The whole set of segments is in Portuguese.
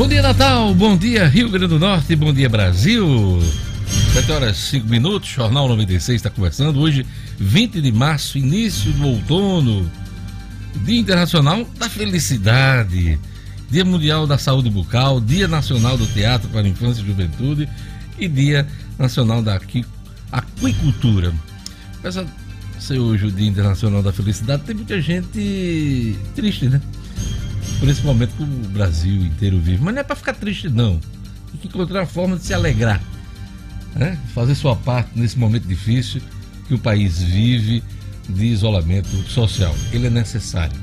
Bom dia, Natal. Bom dia, Rio Grande do Norte. Bom dia, Brasil. 7 horas 5 minutos. Jornal 96 está conversando. Hoje, 20 de março, início do outono. Dia Internacional da Felicidade. Dia Mundial da Saúde Bucal. Dia Nacional do Teatro para a Infância e Juventude. E Dia Nacional da Aquicultura. De ser hoje o Dia Internacional da Felicidade, tem muita gente triste, né? Por esse momento que o Brasil inteiro vive. Mas não é para ficar triste, não. Tem que encontrar uma forma de se alegrar. Né? Fazer sua parte nesse momento difícil que o país vive de isolamento social. Ele é necessário.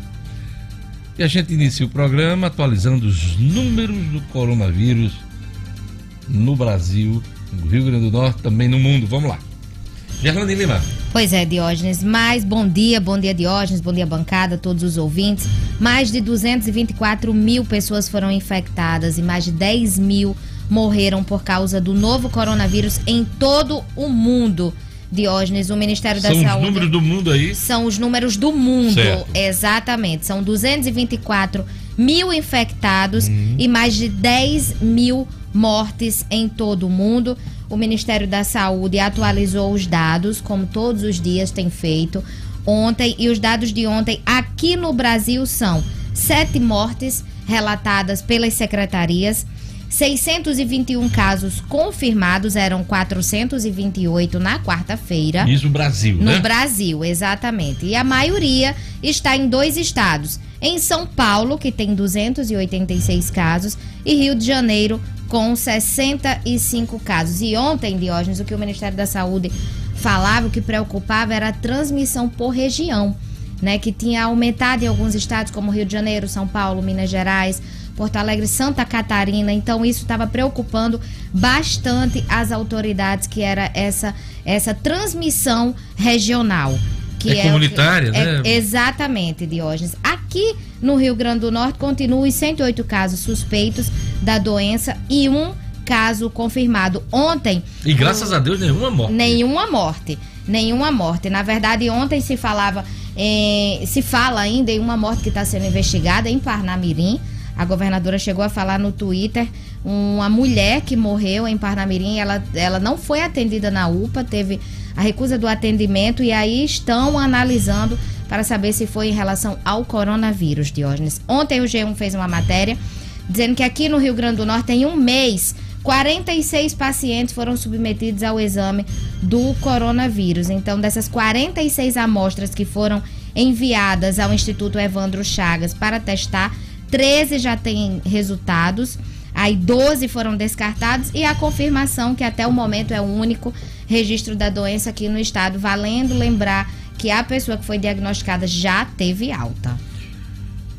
E a gente inicia o programa atualizando os números do coronavírus no Brasil, no Rio Grande do Norte, também no mundo. Vamos lá. Gerlane Lima. Pois é, Diógenes. Mais bom dia, bom dia, Diógenes, bom dia, bancada, todos os ouvintes. Mais de 224 mil pessoas foram infectadas e mais de 10 mil morreram por causa do novo coronavírus em todo o mundo. Diógenes, o Ministério da Saúde. São os números do mundo aí? São os números do mundo, certo. exatamente. São 224 mil infectados uhum. e mais de 10 mil mortes em todo o mundo. O Ministério da Saúde atualizou os dados, como todos os dias tem feito, ontem. E os dados de ontem aqui no Brasil são sete mortes relatadas pelas secretarias 621 casos confirmados, eram 428 na quarta-feira. Isso no Brasil, no né? No Brasil, exatamente. E a maioria está em dois estados. Em São Paulo, que tem 286 casos, e Rio de Janeiro, com 65 casos. E ontem, Diógenes, o que o Ministério da Saúde falava, o que preocupava era a transmissão por região, né? Que tinha aumentado em alguns estados, como Rio de Janeiro, São Paulo, Minas Gerais, Porto Alegre, Santa Catarina. Então isso estava preocupando bastante as autoridades, que era essa essa transmissão regional. Que é, é comunitária, que, né? É, exatamente, Diógenes. Aqui no Rio Grande do Norte continuam os 108 casos suspeitos da doença e um caso confirmado ontem. E graças a Deus nenhuma morte. Nenhuma morte. Nenhuma morte. Na verdade, ontem se falava, eh, se fala ainda em uma morte que está sendo investigada em Parnamirim a governadora chegou a falar no Twitter uma mulher que morreu em Parnamirim, ela, ela não foi atendida na UPA, teve a recusa do atendimento e aí estão analisando para saber se foi em relação ao coronavírus, Diógenes. Ontem o G1 fez uma matéria dizendo que aqui no Rio Grande do Norte, em um mês, 46 pacientes foram submetidos ao exame do coronavírus. Então, dessas 46 amostras que foram enviadas ao Instituto Evandro Chagas para testar, 13 já têm resultados, aí 12 foram descartados e a confirmação que até o momento é o único registro da doença aqui no estado, valendo lembrar que a pessoa que foi diagnosticada já teve alta.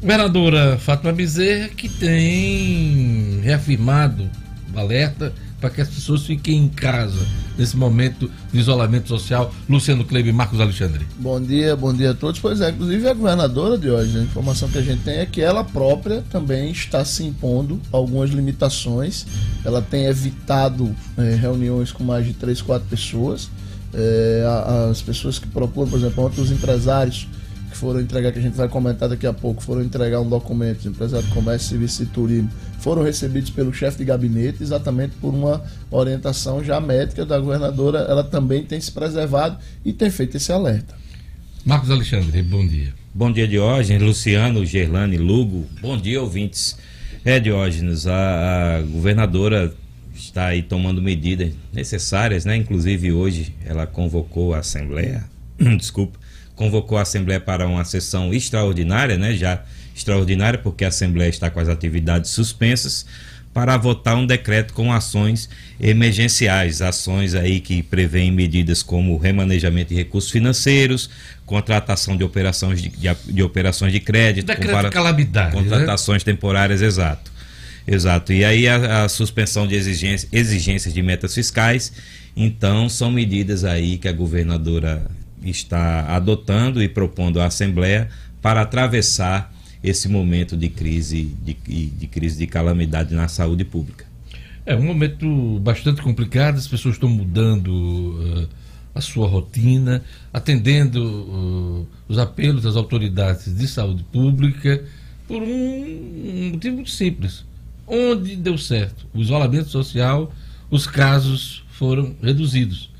Governadora Fátima Bezerra que tem reafirmado o alerta para que as pessoas fiquem em casa nesse momento de isolamento social. Luciano Kleber Marcos Alexandre. Bom dia, bom dia a todos. Pois é, inclusive a governadora de hoje, a informação que a gente tem é que ela própria também está se impondo algumas limitações. Ela tem evitado é, reuniões com mais de três, quatro pessoas. É, as pessoas que procuram, por exemplo, ontem os empresários foram entregar, que a gente vai comentar daqui a pouco, foram entregar um documento, os empresários de comércio, serviço e turismo, foram recebidos pelo chefe de gabinete, exatamente por uma orientação já médica da governadora. Ela também tem se preservado e tem feito esse alerta. Marcos Alexandre, bom dia. Bom dia, Diógenes, Luciano, Gerlane, Lugo. Bom dia, ouvintes. É, Diógenes, a, a governadora está aí tomando medidas necessárias, né? Inclusive hoje ela convocou a Assembleia, desculpa, convocou a Assembleia para uma sessão extraordinária, né? Já extraordinária, porque a Assembleia está com as atividades suspensas, para votar um decreto com ações emergenciais, ações aí que prevêem medidas como remanejamento de recursos financeiros, contratação de operações de, de, de operações de crédito, decreto compara, calamidade, né? contratações né? temporárias, exato. Exato. E aí a, a suspensão de exigências, exigências de metas fiscais, então são medidas aí que a governadora está adotando e propondo à Assembleia para atravessar esse momento de crise de, de crise de calamidade na saúde pública. É um momento bastante complicado, as pessoas estão mudando uh, a sua rotina, atendendo uh, os apelos das autoridades de saúde pública por um, um motivo muito simples. onde deu certo o isolamento social, os casos foram reduzidos.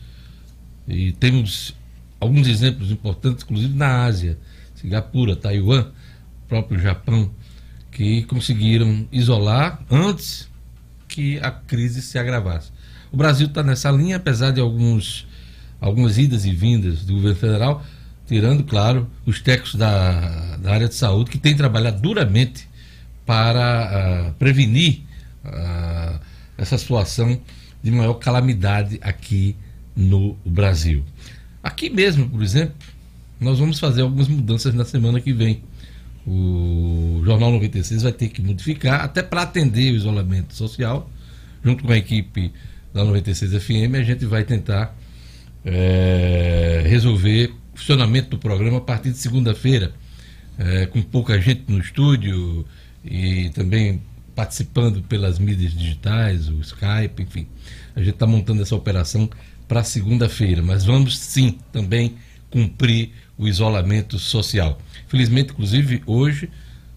E temos alguns exemplos importantes, inclusive na Ásia, Singapura, Taiwan, próprio Japão, que conseguiram isolar antes que a crise se agravasse. O Brasil está nessa linha, apesar de alguns, algumas idas e vindas do governo federal, tirando, claro, os técnicos da, da área de saúde, que têm trabalhado duramente para uh, prevenir uh, essa situação de maior calamidade aqui no Brasil. Aqui mesmo, por exemplo, nós vamos fazer algumas mudanças na semana que vem. O Jornal 96 vai ter que modificar, até para atender o isolamento social, junto com a equipe da 96 FM, a gente vai tentar é, resolver o funcionamento do programa a partir de segunda-feira, é, com pouca gente no estúdio e também participando pelas mídias digitais, o Skype, enfim. A gente está montando essa operação para segunda-feira, mas vamos sim também cumprir o isolamento social. Felizmente, inclusive, hoje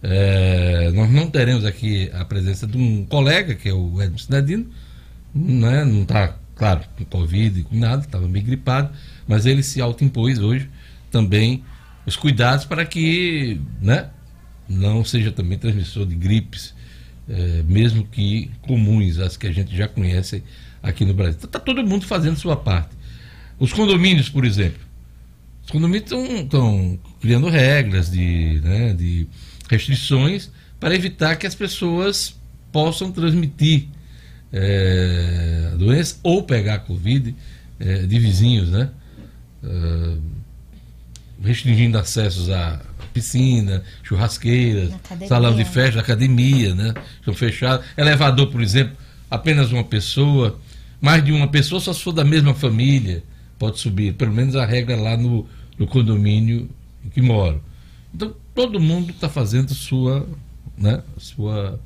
é, nós não teremos aqui a presença de um colega, que é o Edson Cidadino, né? não está, claro, com Covid, com nada, estava meio gripado, mas ele se autoimpôs hoje também os cuidados para que né, não seja também transmissor de gripes, é, mesmo que comuns, as que a gente já conhece aqui no Brasil. Está todo mundo fazendo sua parte. Os condomínios, por exemplo. Os condomínios estão criando regras de, né, de restrições para evitar que as pessoas possam transmitir é, a doença ou pegar a Covid é, de vizinhos, né? É, restringindo acessos à piscina, churrasqueiras, salão de festa, academia, né? Estão fechados. Elevador, por exemplo, apenas uma pessoa mais de uma pessoa, só se for da mesma família, pode subir. Pelo menos a regra lá no, no condomínio em que moro. Então, todo mundo está fazendo sua, né, sua.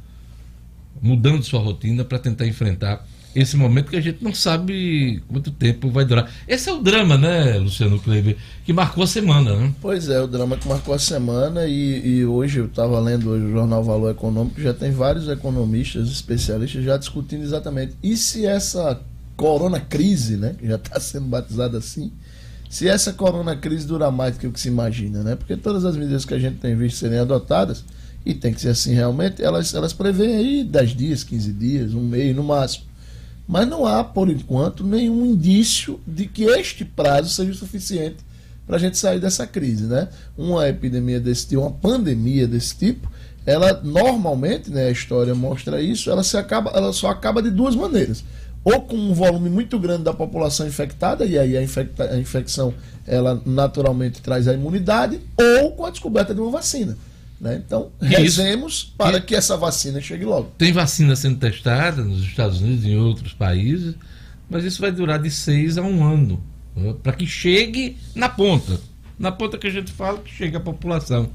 mudando sua rotina para tentar enfrentar esse momento que a gente não sabe quanto tempo vai durar. Esse é o drama, né, Luciano Kleber, que marcou a semana, né? Pois é, o drama que marcou a semana e, e hoje eu estava lendo hoje o jornal Valor Econômico, já tem vários economistas, especialistas já discutindo exatamente. E se essa corona crise, né, que já está sendo batizada assim, se essa corona crise durar mais do que o que se imagina, né? Porque todas as medidas que a gente tem visto serem adotadas, e tem que ser assim realmente, elas, elas prevêem aí 10 dias, 15 dias, um mês no máximo. Mas não há, por enquanto, nenhum indício de que este prazo seja suficiente para a gente sair dessa crise. Né? Uma epidemia desse tipo, uma pandemia desse tipo, ela normalmente, né, a história mostra isso, ela, se acaba, ela só acaba de duas maneiras. Ou com um volume muito grande da população infectada, e aí a, infecta, a infecção ela naturalmente traz a imunidade, ou com a descoberta de uma vacina. Né? Então, rezemos para que essa vacina chegue logo. Tem vacina sendo testada nos Estados Unidos e em outros países, mas isso vai durar de seis a um ano né? para que chegue na ponta. Na ponta que a gente fala, que chegue a população.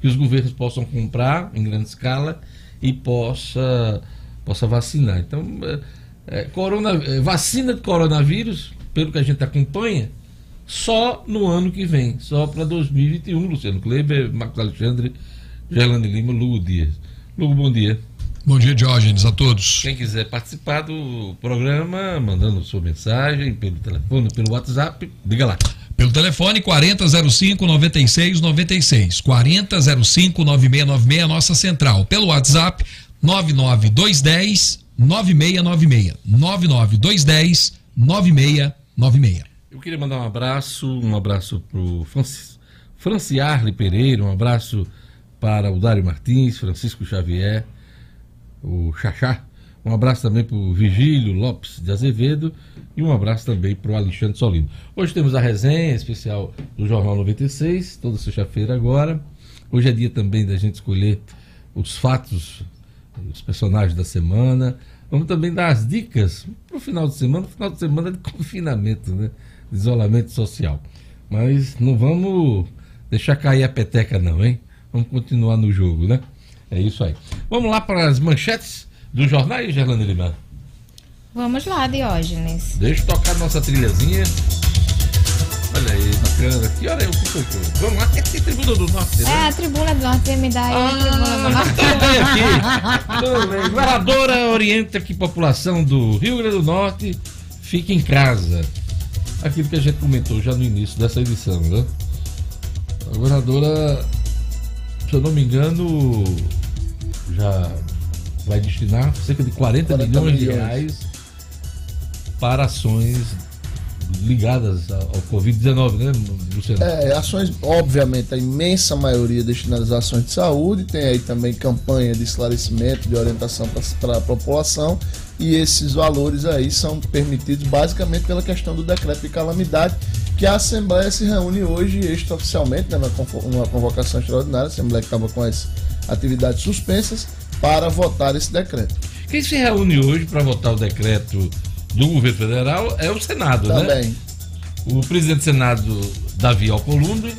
Que os governos possam comprar em grande escala e possa, possa vacinar. Então, é, é corona, é, vacina de coronavírus, pelo que a gente acompanha, só no ano que vem, só para 2021, Luciano Kleber, Marcos Alexandre Gelane Lima, Lugo Dias. Lugo, bom dia. Bom dia, Diógenes, a todos. Quem quiser participar do programa, mandando sua mensagem pelo telefone, pelo WhatsApp, diga lá. Pelo telefone 4005 9696. 4005 9696, nossa central. Pelo WhatsApp 99210 9696. 99210 9696. Eu queria mandar um abraço, um abraço pro Francis, Franciarle Pereira, um abraço para o Dário Martins, Francisco Xavier, o Xaxá. Um abraço também para o Vigílio Lopes de Azevedo e um abraço também para o Alexandre Solino. Hoje temos a resenha especial do Jornal 96, toda sexta-feira agora. Hoje é dia também da gente escolher os fatos, os personagens da semana. Vamos também dar as dicas para o final de semana, final de semana de confinamento, né? de isolamento social. Mas não vamos deixar cair a peteca não, hein? Vamos continuar no jogo, né? É isso aí. Vamos lá para as manchetes do jornal, Gerlane Lima. Vamos lá, Diógenes. Deixa eu tocar nossa trilhazinha. Olha aí, bacana. Que hora é o que foi? Vamos lá, é Tribuna do Norte, né? É, a Tribuna do Norte me dá aí a Tribuna do Norte. Bem aqui. Governadora orienta que população do Rio Grande do Norte fique em casa. Aquilo que a gente comentou já no início dessa edição, né? A governadora, se eu não me engano, já vai destinar cerca de 40, 40 milhões, de milhões. reais para ações ligadas ao ao Covid-19, né, Luciano? É, ações, obviamente, a imensa maioria destinadas a ações de saúde, tem aí também campanha de esclarecimento, de orientação para a população, e esses valores aí são permitidos basicamente pela questão do decreto de calamidade, que a Assembleia se reúne hoje extraoficialmente, né, numa convo- numa convocação extraordinária, a Assembleia que estava com as atividades suspensas, para votar esse decreto. Quem se reúne hoje para votar o decreto do governo federal é o Senado, né? Também. O presidente do Senado, Davi Alcolumbre,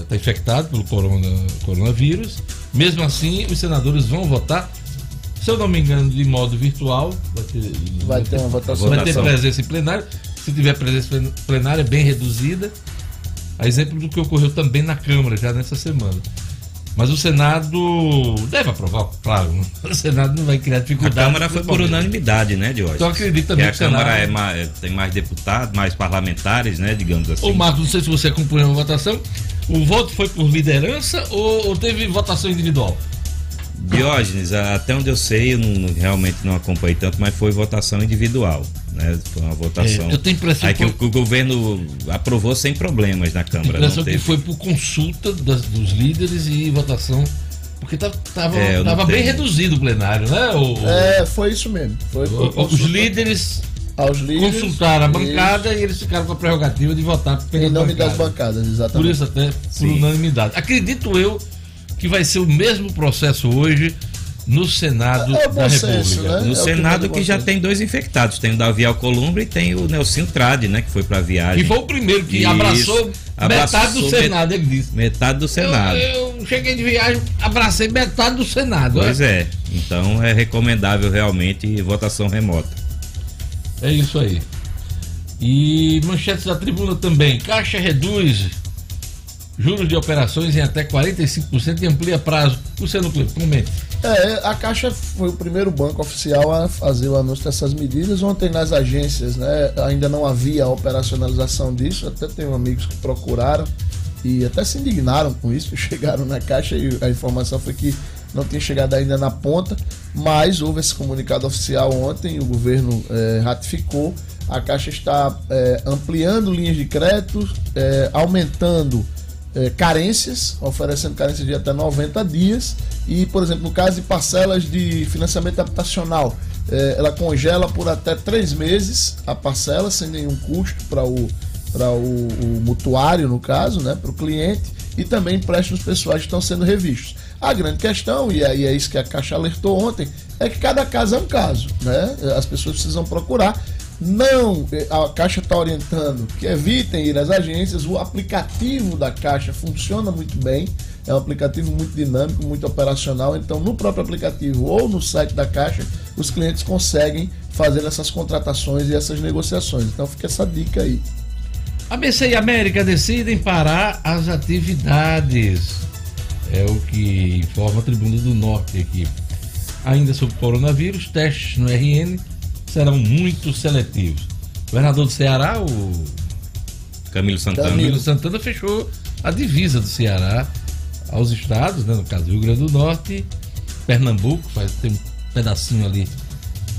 está infectado pelo corona- coronavírus. Mesmo assim, os senadores vão votar, se eu não me engano, de modo virtual. Vai ter, Vai ter uma votação. vai ter presença em plenário. Se tiver presença plen- plenária, bem reduzida. A exemplo do que ocorreu também na Câmara, já nessa semana. Mas o Senado deve aprovar, claro. né? O Senado não vai criar A dificuldade. Câmara foi por unanimidade, né, de hoje. Então acredito Que também a que o Senado- Câmara é mais- tem mais deputados, mais parlamentares, né, digamos assim. Ô Marcos, não sei se você acompanhou a votação. O voto foi por liderança ou, ou teve votação individual? Diógenes, até onde eu sei, eu não- realmente não acompanhei tanto, mas foi votação individual. Né? Foi uma votação. É, eu tenho impressão Aí que que o, o governo aprovou sem problemas na Câmara. impressão Não que teve. foi por consulta das- dos líderes e votação. Porque tava, tava, É, eu bem tenho. reduzido o plenário, né? O- É, foi isso mesmo. Foi por o- os líderes aos líderes. consultaram a Isso, bancada e eles ficaram com a prerrogativa de votar pela Em nome das bancada. bancadas, Por exatamente. isso até por Sim. unanimidade. Acredito eu que vai ser o mesmo processo hoje no Senado É bom da senso, República. né? No É Senado primeiro que já tem dois infectados. Tem o Davi Alcolumbre e tem o Nelson Trade, né? Que foi pra viagem. Que foi o primeiro que Isso. abraçou, Abraçou metade do met- Senado, ele disse. Metade do Senado. Eu, eu cheguei de viagem, abracei metade do Senado. Pois né? é. Então é recomendável realmente votação remota. É isso aí. E manchetes da tribuna também. Caixa reduz juros de operações em até 45% e amplia prazo. Luciano Clipe, comente. É, a Caixa foi o primeiro banco oficial a fazer o anúncio dessas medidas. Ontem nas agências, né, ainda não havia operacionalização disso. Até tenho amigos que procuraram e até se indignaram com isso, chegaram na Caixa e a informação foi que não tinha chegado ainda na ponta, mas houve esse comunicado oficial ontem, o governo eh, ratificou. A Caixa está eh, ampliando linhas de crédito, eh, aumentando eh, carências, oferecendo carências de até 90 dias. E, por exemplo, no caso de parcelas de financiamento habitacional, eh, ela congela por até três meses a parcela, sem nenhum custo para o, o, o mutuário, no caso, né, para o cliente, e também empréstimos pessoais estão sendo revistos. A grande questão, e aí é isso que a Caixa alertou ontem, é que cada caso é um caso. Né? As pessoas precisam procurar. Não, a Caixa está orientando que evitem ir às agências. O aplicativo da Caixa funciona muito bem. É um aplicativo muito dinâmico, muito operacional. Então, no próprio aplicativo ou no site da Caixa, os clientes conseguem fazer essas contratações e essas negociações. Então, fica essa dica aí. ABC e América decidem parar as atividades. É o que informa a Tribuna do Norte aqui. Ainda sobre o coronavírus, testes no RN serão muito seletivos. O governador do Ceará, o Camilo Santana. Camilo Santana, fechou a divisa do Ceará aos estados, né, no caso Rio Grande do Norte, Pernambuco, faz, tem um pedacinho ali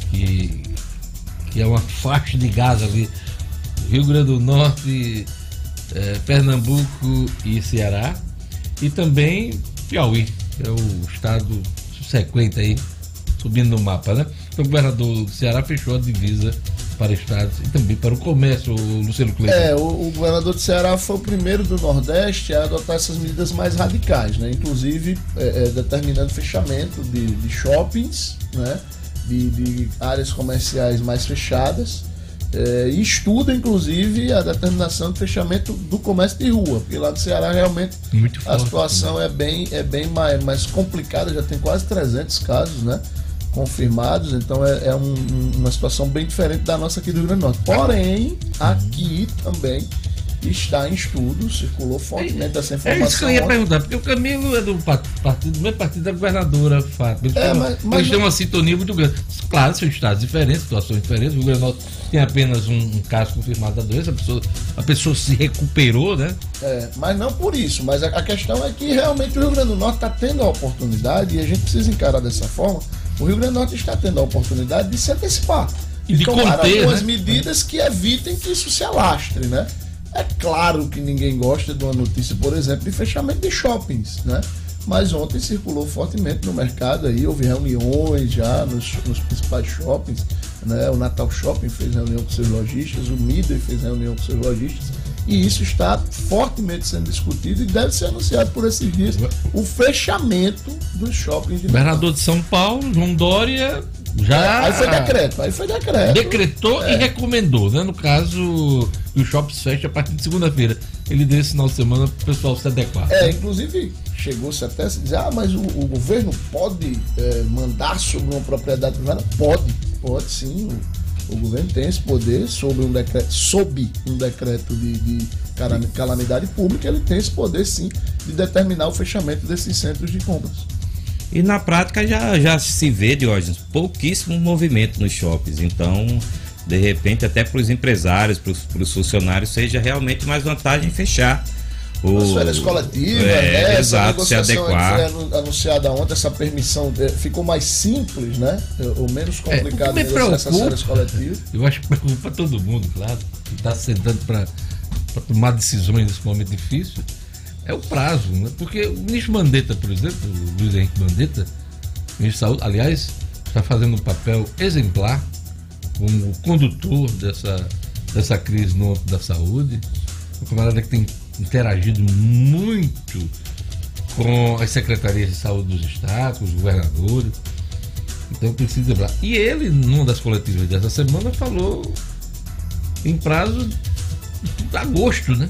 que, que é uma faixa de gás ali, Rio Grande do Norte, eh, Pernambuco e Ceará, e também Piauí, que é o estado subsequente aí, subindo no mapa, né? Então o governador do Ceará fechou a divisa para estados e também para o comércio, o Luciano Cleiton. É, o, o governador do Ceará foi o primeiro do Nordeste a adotar essas medidas mais radicais, né? Inclusive é, é, determinando fechamento de, de shoppings, né? De, de áreas comerciais mais fechadas. é, e estuda, inclusive, a determinação de fechamento do comércio de rua, porque lá no Ceará realmente a situação é bem, é bem mais, mais complicada, já tem quase 300 casos, né? Confirmados, então é, é um- um- uma situação bem diferente da nossa aqui do Rio Grande do Norte. Porém, aqui também está em estudo, circulou fortemente essa informação. É isso que eu ia perguntar, porque o Camilo é do partido, do mesmo partido da governadora Fátima. Eles, é, mas, mas eles têm uma sintonia muito grande. Claro, são estados diferentes, situações diferentes. O Rio Grande do Norte tem apenas um, um, caso confirmado da doença, a pessoa, a pessoa se recuperou, né? É, mas não por isso. Mas a, a questão é que realmente o Rio Grande do Norte está tendo a oportunidade, e a gente precisa encarar dessa forma, o Rio Grande do Norte está tendo a oportunidade de se antecipar. E de tomar conter, algumas né? medidas que evitem que isso se alastre, né? É claro que ninguém gosta de uma notícia, por exemplo, de fechamento de shoppings, né? Mas ontem circulou fortemente no mercado aí, houve reuniões já nos, nos principais shoppings, né? O Natal Shopping fez reunião com seus lojistas, o Midway fez reunião com seus lojistas, e isso está fortemente sendo discutido e deve ser anunciado por esses dias o fechamento dos shoppings de Governador de São Paulo, João Dória, já. Aí foi decreto, aí foi decreto. Decretou é. e recomendou, né? No caso, o shopping fecha a partir de segunda-feira. Ele deu esse final de semana para o pessoal se adequar. É, inclusive, chegou-se até a dizer, ah, mas o, o governo pode é, mandar sobre uma propriedade privada? Pode, pode sim. O, governo tem esse poder sobre um decreto, sob um decreto de, de calamidade pública, ele tem esse poder sim de determinar o fechamento desses centros de compras. E na prática já, já se vê, Diógenes, pouquíssimo movimento nos shoppings. Então, de repente, até para os empresários, para os funcionários, seja realmente mais vantagem fechar. O... As férias coletivas, é, né? Exato, se adequar. Foi anunciada ontem, essa permissão é, ficou mais simples, né? Ou menos é, complicado é, essas férias coletivas. Eu acho que preocupa todo mundo, claro, que está sentando para tomar decisões nesse momento difícil é o prazo, né? Porque o ministro Mandetta, por exemplo, o Luiz Henrique Mandetta, ministro da Saúde, aliás, está fazendo um papel exemplar como condutor dessa, dessa crise no âmbito da saúde. Um camarada que tem interagido muito com as secretarias de saúde dos estados, os governadores. Então precisa lembrar. E ele, numa das coletivas dessa semana, falou em prazo de agosto, né?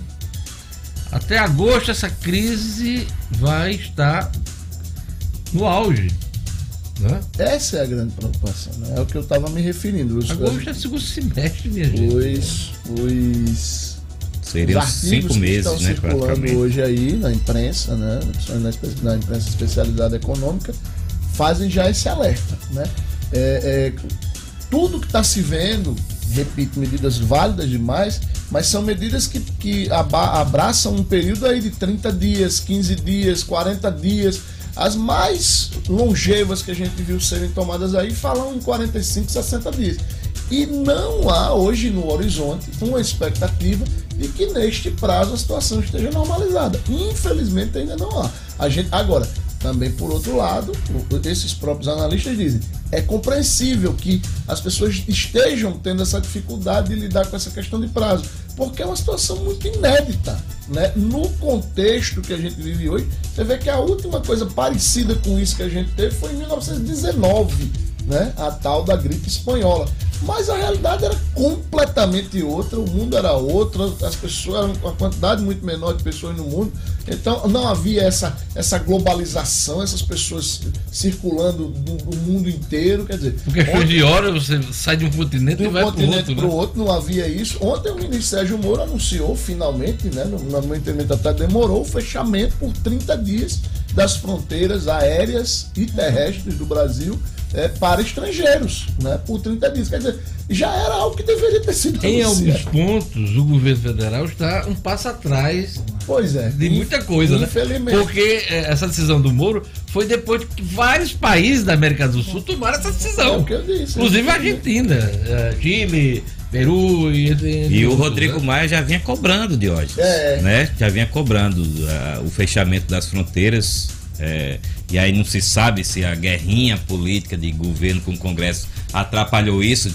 Até agosto essa crise vai estar no auge. Né? Essa é a grande preocupação, né? é o que eu estava me referindo. Os agosto é segundo semestre, minha gente. Os, os, Seriam cinco meses, que estão né? Circulando hoje aí na imprensa, né? Na, na imprensa especializada econômica, fazem já esse alerta. Né? É, é, tudo que está se vendo, repito, medidas válidas demais, mas são medidas que, que abraçam um período aí de 30 dias, 15 dias, 40 dias. As mais longevas que a gente viu serem tomadas aí falam em 45, 60 dias. E não há hoje no horizonte uma expectativa de que neste prazo a situação esteja normalizada. Infelizmente ainda não há. A gente agora também por outro lado, esses próprios analistas dizem é compreensível que as pessoas estejam tendo essa dificuldade de lidar com essa questão de prazo, porque é uma situação muito inédita. Né? No contexto que a gente vive hoje, você vê que a última coisa parecida com isso que a gente teve foi em 1919, né? a tal da gripe espanhola. Mas a realidade era completamente outra, o mundo era outro, as pessoas eram uma quantidade muito menor de pessoas no mundo. Então não havia essa, essa globalização, essas pessoas circulando no, mundo inteiro. Quer dizer, porque ontem, de hora você sai de um continente de um e vai continente para o outro, né? outro. Não havia isso. Ontem o ministro Sérgio Moro anunciou finalmente, né, no, no meu entendimento até demorou, o fechamento por 30 dias das fronteiras aéreas e terrestres do Brasil é, para estrangeiros, né, por 30 dias. Quer dizer, já era algo que deveria ter sido Em alguns pontos, o governo federal está um passo atrás pois é, de muita coisa, né? Porque é, essa decisão do Moro foi depois que vários países da América do Sul tomaram essa decisão. É o que eu disse, Inclusive a Argentina, é, Chile, Peru e, e, e o Rodrigo né? Maia já vinha cobrando de hoje, é. né? Já vinha cobrando uh, o fechamento das fronteiras é, e aí não se sabe se a guerrinha política de governo com o Congresso atrapalhou isso.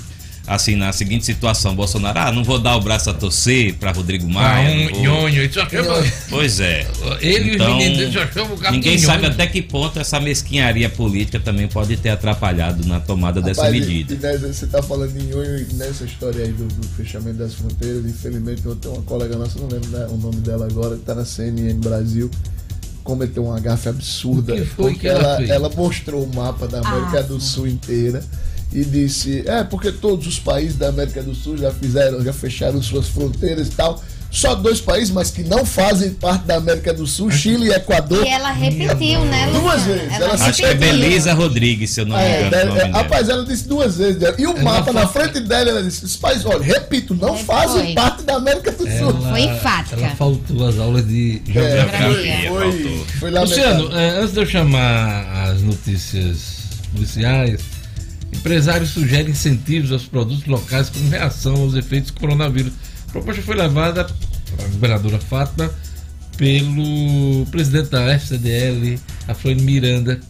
Assim, na seguinte situação, Bolsonaro, ah, não vou dar o braço a torcer para Rodrigo Maia. Ah, um, isso chama... Pois é. Ele então, e os já chamam o Ninguém sabe até que ponto essa mesquinharia política também pode ter atrapalhado na tomada Rapaz, dessa medida. E, e você está falando em Nhonho nessa história aí do, do, fechamento das fronteiras. Infelizmente, eu tenho uma colega nossa, não lembro né, o nome dela agora, que está na CNN Brasil cometeu uma gafe absurda. porque ela, ela mostrou o mapa da América ah, do Sul inteira e disse: É, porque todos os países da América do Sul já fizeram, já fecharam suas fronteiras e tal. Só dois países, mas que não fazem parte da América do Sul, Chile e Equador. E ela repetiu, né, Luciano? Duas vezes. Ela Acho que é Belisa Rodrigues, se eu não me É, engano. nome é, dela. rapaz, ela disse duas vezes. E o mapa na frente dela, ela disse: os países, olha, repito, não É, fazem foi. parte da América do Sul. Foi enfática. Ela faltou as aulas de É, geografia. foi, foi, foi lamentável. Luciano, é, antes de eu chamar as notícias policiais, empresários sugerem incentivos aos produtos locais como reação aos efeitos do coronavírus. A proposta foi levada para a governadora Fátima pelo presidente da FCDL, Afrânio Miranda.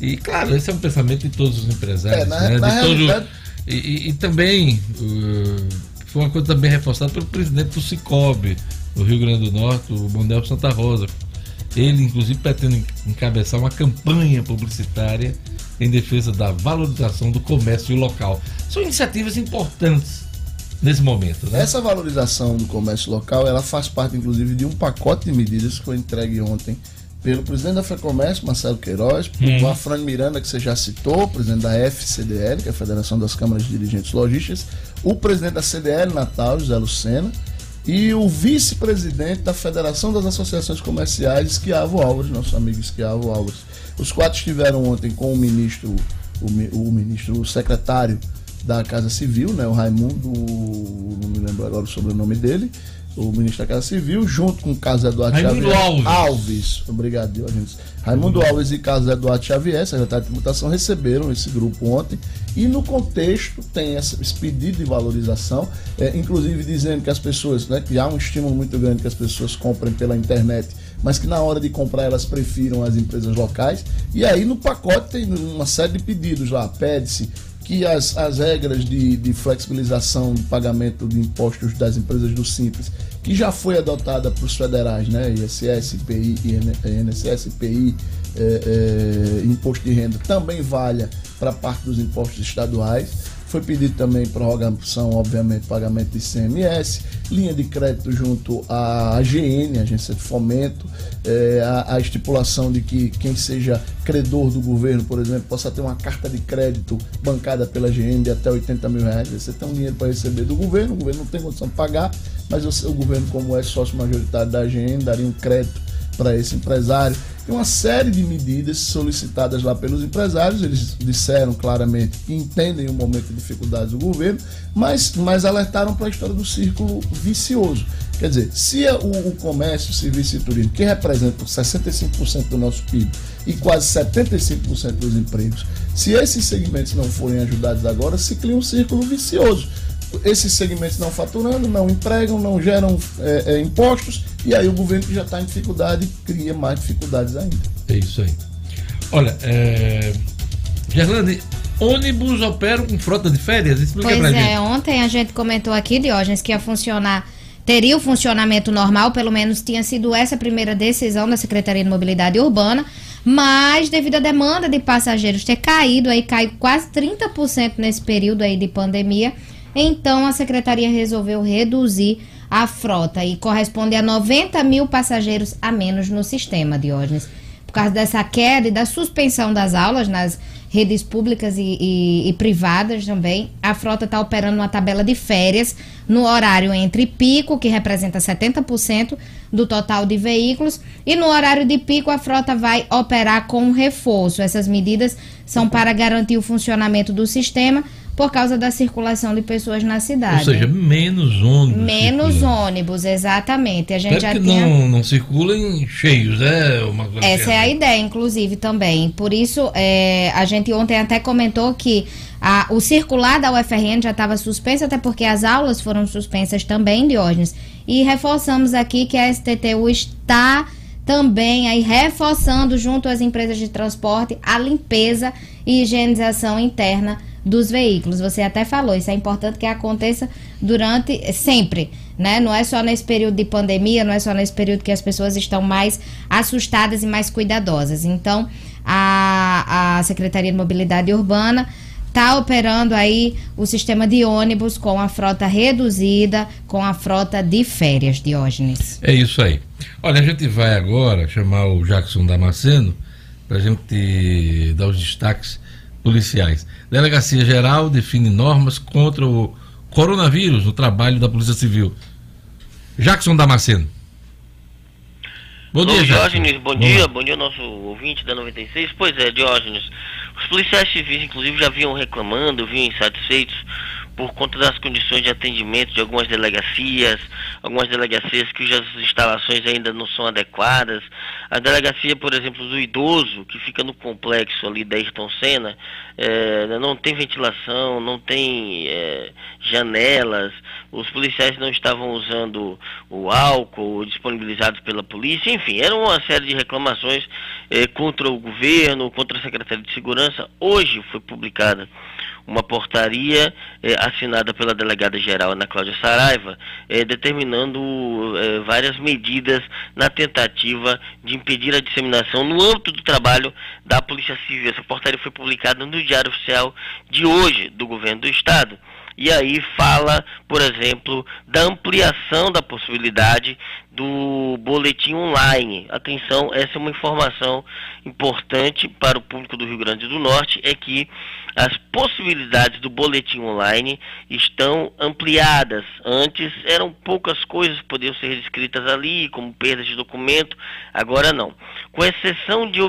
E claro, esse é um pensamento de todos os empresários. É, na- né? na de todo- realidade- e, e- também uh, foi uma coisa também reforçada pelo presidente do Cicobi, do Rio Grande do Norte, o Mondel Santa Rosa. Ele, inclusive, pretende encabeçar uma campanha publicitária em defesa da valorização do comércio local. São iniciativas importantes nesse momento, né? Essa valorização do comércio local, ela faz parte, inclusive, de um pacote de medidas que foi entregue ontem pelo presidente da FEComércio, Marcelo Queiroz, por Afrânio Miranda, que você já citou, presidente da FCDL, que é a Federação das Câmaras de Dirigentes Logísticas, o presidente da CDL Natal, José Lucena, e o vice-presidente da Federação das Associações Comerciais, Esquiavo Álvares, nosso amigo Esquiavo Álvares. Os quatro estiveram ontem com o ministro, o, o ministro, o secretário da Casa Civil, né, o Raimundo, não me lembro agora o sobrenome dele, o ministro da Casa Civil, junto com o Carlos Eduardo Raimundo Xavier. Alves. Alves, obrigado, Diogenes. Raimundo Alves e Carlos Eduardo Xavier, secretário de tributação, receberam esse grupo ontem e no contexto tem esse pedido de valorização, é, inclusive dizendo que as pessoas, né, que há um estímulo muito grande que as pessoas comprem pela internet, mas que na hora de comprar elas prefiram as empresas locais. E aí no pacote tem uma série de pedidos lá, pede-se que as, as regras de, de flexibilização de pagamento de impostos das empresas do Simples, que já foi adotada para os federais, né? ISS, IN- INSS, IPI, eh, eh, imposto de renda, também valha para parte dos impostos estaduais. Foi pedido também prorrogação, obviamente, pagamento de ICMS, linha de crédito junto à AGN, Agência de Fomento, eh, a, a estipulação de que quem seja credor do governo, por exemplo, possa ter uma carta de crédito bancada pela AGN de até 80 mil reais. Você tem um dinheiro para receber do governo, o governo não tem condição de pagar, mas o, o governo, como é sócio majoritário da AGN, daria um crédito para esse empresário. Uma série de medidas solicitadas lá pelos empresários, eles disseram claramente que entendem o momento de dificuldades do governo, mas, mas alertaram para a história do círculo vicioso. Quer dizer, se o, o comércio, serviço e turismo, que representam 65% do nosso PIB e quase 75% dos empregos, se esses segmentos não forem ajudados agora, se cria um círculo vicioso esses segmentos não faturando, não empregam, não geram é, é, impostos, e aí o governo que já está em dificuldade cria mais dificuldades ainda. É isso aí. Olha, é... Gerlane, ônibus operam com frota de férias? Explica Pois pra é, gente. ontem a gente comentou aqui, Diógenes, que ia funcionar, teria o funcionamento normal, pelo menos tinha sido essa a primeira decisão da Secretaria de Mobilidade Urbana, mas devido à demanda de passageiros ter caído, aí caiu quase 30% nesse período aí de pandemia, então a Secretaria resolveu reduzir a frota e corresponde a 90 mil passageiros a menos no sistema, Diógenes. Por causa dessa queda e da suspensão das aulas nas redes públicas e, e- e privadas também, a frota está operando uma tabela de férias no horário entre pico, que representa 70% do total de veículos, e no horário de pico a frota vai operar com reforço. Essas medidas são para garantir o funcionamento do sistema por causa da circulação de pessoas na cidade. Ou seja, menos ônibus. Menos circulando. ônibus, exatamente. A gente Espero já que tinha... não, não circulem cheios, né? Uma coisa Essa é a assim. ideia, inclusive, também. Por isso, é, a gente ontem até comentou que a- o circular da UFRN já estava suspenso, até porque as aulas foram suspensas também, Diógenes. E reforçamos aqui que a STTU está também aí reforçando junto às empresas de transporte a limpeza e higienização interna dos veículos. Você até falou, isso é importante que aconteça durante sempre, né? Não é só nesse período de pandemia, não é só nesse período que as pessoas estão mais assustadas e mais cuidadosas. Então, a, a Secretaria de Mobilidade Urbana está operando aí o sistema de ônibus com a frota reduzida, com a frota de férias, Diógenes. É isso aí. Olha, a gente vai agora chamar o Jackson Damasceno para a gente dar os destaques policiais. Delegacia Geral define normas contra o coronavírus no trabalho da Polícia Civil. Jackson Damasceno. Bom dia, Diógenes. Bom dia, bom dia nosso ouvinte da 96. Pois é, Diógenes. Os policiais civis, inclusive, já vinham reclamando, vinham insatisfeitos por conta das condições de atendimento de algumas delegacias, algumas delegacias cujas instalações ainda não são adequadas. A delegacia, por exemplo, do idoso, que fica no complexo ali da Ayrton Senna, é, não tem ventilação, não tem é, janelas, os policiais não estavam usando o álcool disponibilizados pela polícia, enfim, era uma série de reclamações é, contra o governo, contra a Secretaria de Segurança. Hoje foi publicada uma portaria eh, assinada pela delegada-geral Ana Cláudia Saraiva, eh, determinando eh, várias medidas na tentativa de impedir a disseminação no âmbito do trabalho da Polícia Civil. Essa portaria foi publicada no Diário Oficial de hoje do Governo do Estado. E aí fala, por exemplo, da ampliação da possibilidade do boletim online. Atenção, essa é uma informação importante para o público do Rio Grande do Norte, é que as possibilidades do boletim online estão ampliadas. Antes eram poucas coisas que podiam ser escritas ali, como perda de documento, agora não. Com exceção de,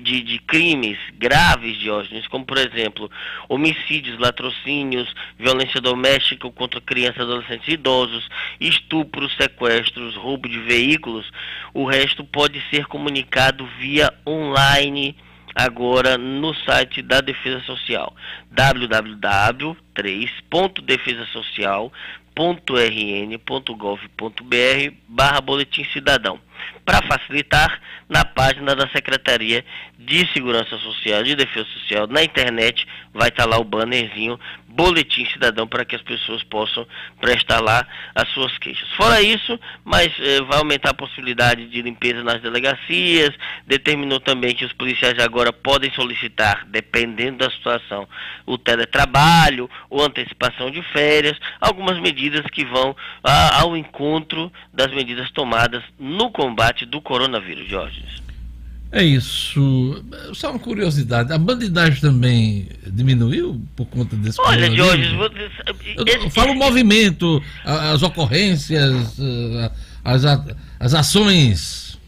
de, de crimes graves, Diógenes, como por exemplo, homicídios, latrocínios, violência doméstica contra crianças, adolescentes e idosos, estupros, sequestros, roubo de veículos, o resto pode ser comunicado via online agora no site da Defesa Social www.3.defesasocial.rn.gov.br barra boletim cidadão para facilitar na página da Secretaria de Segurança Social e de Defesa Social na internet vai estar tá lá o bannerzinho Boletim Cidadão para que as pessoas possam prestar lá as suas queixas. Fora isso, mas eh, vai aumentar a possibilidade de limpeza nas delegacias, determinou também que os policiais agora podem solicitar, dependendo da situação, o teletrabalho ou antecipação de férias, algumas medidas que vão a, ao encontro das medidas tomadas no combate do coronavírus, Jorge. É isso. Só uma curiosidade, a bandidagem também diminuiu por conta desse Olha, Jorge, eu, eu falo o movimento, as ocorrências, as, as ações.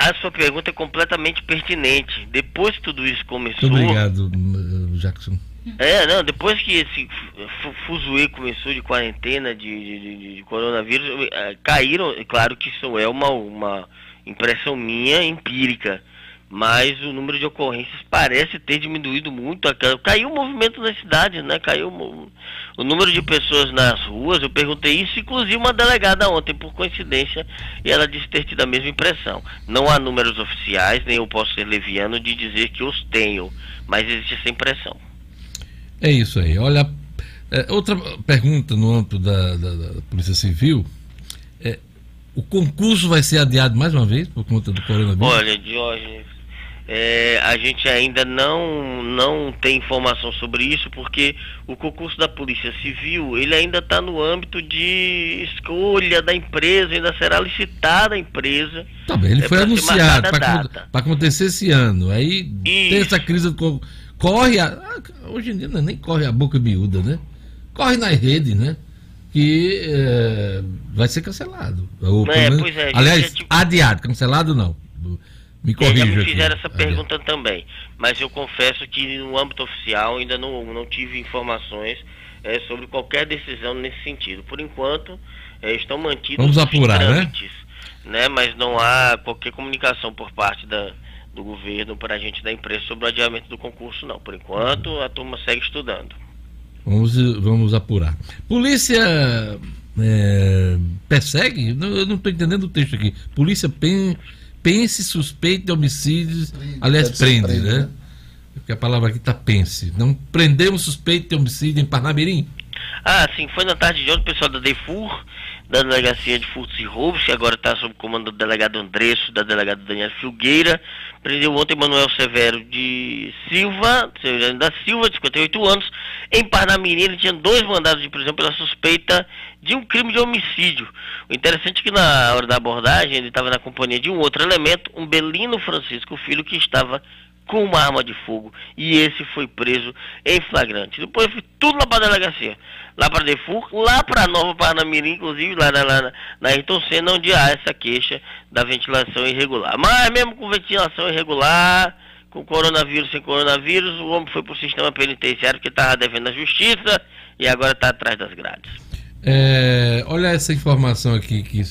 A sua pergunta é completamente pertinente. Depois que tudo isso começou. Muito obrigado, Jackson. É, não, depois que esse fuzuê começou de quarentena de, de, de coronavírus, é, caíram, claro que isso é uma, uma impressão minha empírica, mas o número de ocorrências parece ter diminuído muito. Caiu o movimento na cidade, né? Caiu o número de pessoas nas ruas. Eu perguntei isso, inclusive uma delegada ontem, por coincidência, e ela disse ter tido a mesma impressão. Não há números oficiais, nem eu posso ser leviano de dizer que os tenho, mas existe essa impressão. É isso aí. Olha, é, outra pergunta no âmbito da, da, da Polícia Civil. É, o concurso vai ser adiado mais uma vez por conta do coronavírus? Olha, Diógenes, é, a gente ainda não, não tem informação sobre isso, porque o concurso da Polícia Civil ele ainda está no âmbito de escolha da empresa, ainda será licitada a empresa. Tá bem, ele é, foi anunciado para acontecer esse ano. Aí isso. tem essa crise do corre a, ah, hoje em dia nem corre a boca miúda, né? Corre nas redes, né? Que é, vai ser cancelado. Ou, é, menos, é, aliás, tipo... adiado, cancelado não. Me corrija. já me fizeram aqui. essa pergunta adiado. também, mas eu confesso que no âmbito oficial ainda não, não tive informações é, sobre qualquer decisão nesse sentido. Por enquanto, é, estão mantidos Vamos apurar, né? trâmites, né? né? Mas não há qualquer comunicação por parte da, do governo para a gente dar imprensa sobre o adiamento do concurso, não. Por enquanto, a turma segue estudando. Vamos, vamos apurar. Polícia é, persegue? Eu não estou entendendo o texto aqui. Polícia pen, pense suspeito de homicídios. Prende, aliás, prende, prende, né? né? Porque a palavra aqui está pense. Não prendemos suspeito de homicídio em Parnamirim? Ah, sim. Foi na tarde de ontem o pessoal da DEFUR da Delegacia de Furtos e Roubos, que agora está sob comando do delegado Andresso, da delegada Daniela Filgueira. Prendeu ontem Manuel Severo de Silva, da Silva, de 58 anos, em Parnamirim. Ele tinha dois mandados de prisão pela suspeita de um crime de homicídio. O interessante é que na hora da abordagem ele estava na companhia de um outro elemento, um Belino Francisco Filho, que estava com uma arma de fogo e esse foi preso em flagrante. Depois foi tudo lá para a delegacia. lá para Defur, lá para Nova Parnamirim, inclusive lá na, na, na Ayrton Senna, onde há essa queixa da ventilação irregular. Mas mesmo com ventilação irregular, com coronavírus sem coronavírus, o homem foi para o sistema penitenciário que estava devendo a justiça e agora está atrás das grades. É, olha essa informação aqui que,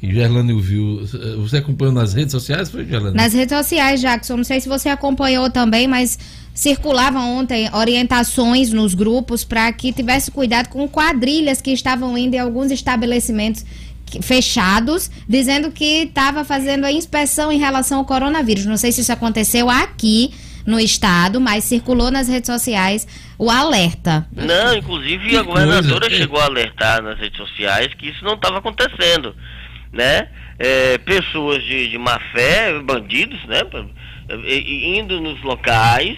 que Gerlane viu. Você acompanhou nas redes sociais, foi, Gerlane? Nas redes sociais, Jackson. Não sei se você acompanhou também, mas circulavam ontem orientações nos grupos para que tivesse cuidado com quadrilhas que estavam indo em alguns estabelecimentos fechados, dizendo que estava fazendo a inspeção em relação ao coronavírus. Não sei se isso aconteceu aqui no estado, mas circulou nas redes sociais o alerta. Não, inclusive que a governadora coisa. chegou a alertar nas redes sociais que isso não estava acontecendo, né? É, pessoas de, de má fé, bandidos, né? Indo nos locais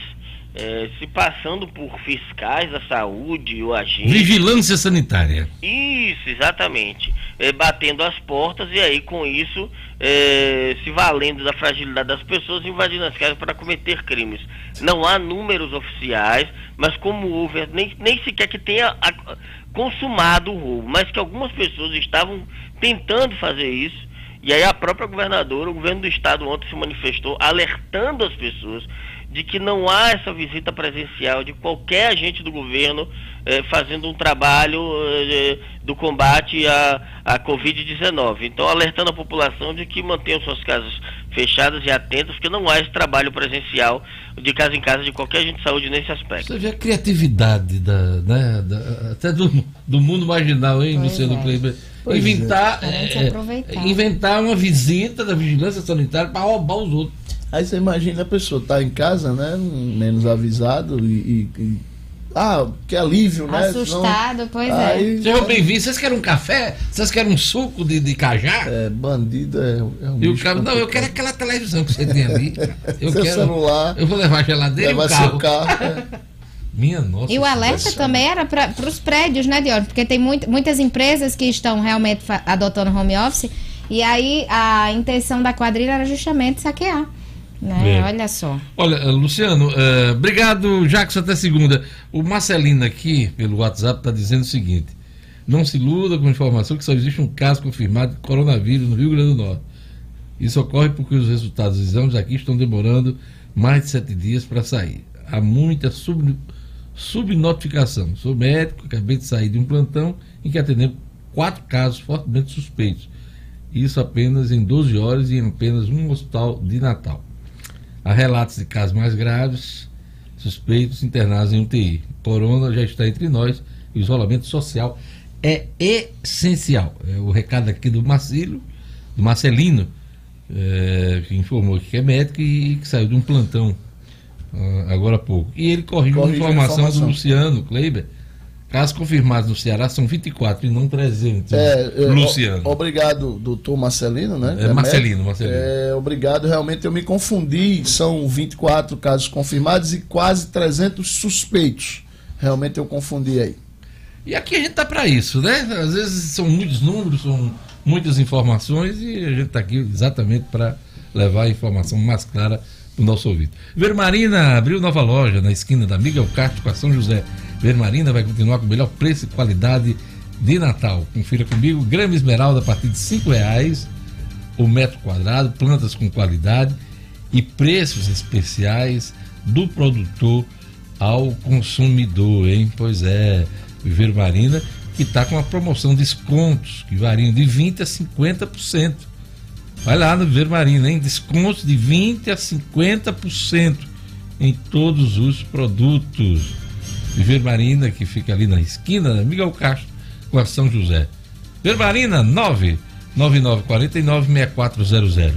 é, se passando por fiscais da saúde ou agentes. Vigilância sanitária. Isso, exatamente. É, batendo as portas e aí com isso é, se valendo da fragilidade das pessoas, invadindo as casas para cometer crimes. Não há números oficiais, mas como houve, nem, nem sequer que tenha a, consumado o roubo, mas que algumas pessoas estavam tentando fazer isso. E aí a própria governadora, o governo do estado ontem se manifestou alertando as pessoas de que não há essa visita presencial de qualquer agente do governo eh, fazendo um trabalho eh, do combate à, à Covid-19. Então, alertando a população de que mantenham suas casas fechadas e atentas, porque não há esse trabalho presencial de casa em casa de qualquer agente de saúde nesse aspecto. Você vê a criatividade da, né, da, até do, do mundo marginal, hein, pois Luciano é. Kleber? Inventar, é. É, inventar uma visita da vigilância sanitária para roubar os outros. Aí você imagina a pessoa tá em casa, né? Menos avisado e. e ah, que alívio, né? Assustado, Senão, pois é. aí, é. Sejam bem-vindos. Vocês querem um café? Vocês querem um suco de, de cajá? É, bandido é, é um E o cara, não, eu quero aquela televisão que você tem ali. Eu Seu quero. celular. Eu vou levar a geladeira levar e o carro. Seu carro é. Minha nossa. E o alerta também era para os prédios, né, Dior? Porque tem muito, muitas empresas que estão realmente adotando home office. E aí a intenção da quadrilha era justamente saquear. Né? Olha só. Olha, Luciano, uh, obrigado, Jackson, até segunda. O Marcelino aqui, pelo WhatsApp, está dizendo o seguinte: não se iluda com a informação que só existe um caso confirmado de coronavírus no Rio Grande do Norte. Isso ocorre porque os resultados dos exames aqui estão demorando mais de sete dias para sair. Há muita sub, subnotificação. Sou médico, acabei de sair de um plantão em que atendemos quatro casos fortemente suspeitos. Isso apenas em 12 horas e em apenas um hospital de Natal. Há relatos de casos mais graves, suspeitos internados em UTI. Corona já está entre nós e o isolamento social é essencial. É o recado aqui do Marcelo, do Marcelino, é, que informou que é médico e que saiu de um plantão uh, agora há pouco. E ele corrigiu a informação, informação do Luciano Kleiber Casos confirmados no Ceará são 24 e não 300. É, Luciano. obrigado, doutor Marcelino, né? É, Marcelino, Marcelino. É, obrigado, realmente eu me confundi. São 24 casos confirmados e quase 300 suspeitos. Realmente eu confundi aí. E aqui a gente tá para isso, né? Às vezes são muitos números, são muitas informações e a gente está aqui exatamente para levar a informação mais clara o nosso ouvido. Vermarina abriu nova loja na esquina da Miguel Castro com a São José. Vermarina vai continuar com o melhor preço e qualidade de Natal. Confira comigo, grama esmeralda a partir de cinco reais o metro quadrado, plantas com qualidade e preços especiais do produtor ao consumidor, hein? Pois é, Viveiro Marina que está com uma promoção de descontos que variam de 20% a 50%. Vai lá no Viveiro Marina, hein? Descontos de 20% a 50% em todos os produtos. Viver Marina, que fica ali na esquina da Miguel Castro com a São José. Viver Marina, 99949-6400.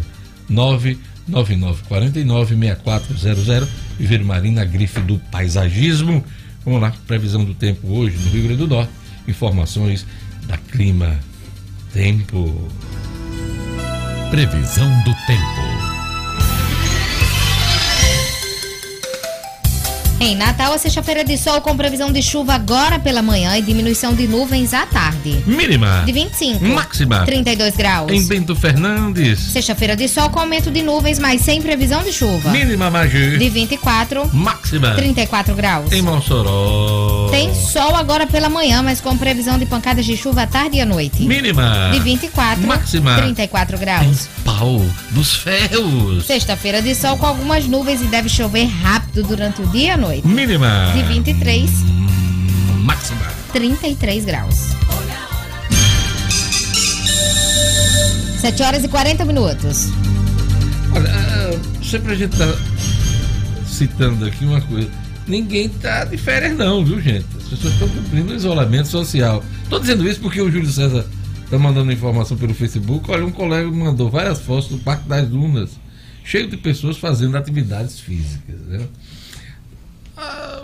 99949-6400. Viver Marina, grife do paisagismo. Vamos lá, previsão do tempo hoje no Rio Grande do Norte. Informações da Clima Tempo. Previsão do tempo. Em Natal, a sexta-feira de sol com previsão de chuva agora pela manhã e diminuição de nuvens à tarde. Mínima. De 25. Máxima. 32 graus. Em Bento Fernandes. Sexta-feira de sol com aumento de nuvens, mas sem previsão de chuva. Mínima, Magi. De 24. Máxima. 34 graus. Em Mossoró. Tem sol agora pela manhã, mas com previsão de pancadas de chuva à tarde e à noite. Mínima. De 24. Máxima. 34 graus. Pau dos ferros. Sexta-feira de sol com algumas nuvens e deve chover rápido durante o dia e a noite. Mínima. De 23. Máxima. 33 graus. 7 horas e 40 minutos. Olha, ah, sempre a gente tá citando aqui uma coisa. Ninguém tá de férias não, viu gente? As pessoas estão cumprindo o isolamento social. Tô dizendo isso porque o Júlio César tá mandando informação pelo Facebook. Olha, um colega mandou várias fotos do Parque das Dunas, cheio de pessoas fazendo atividades físicas, né? Ah,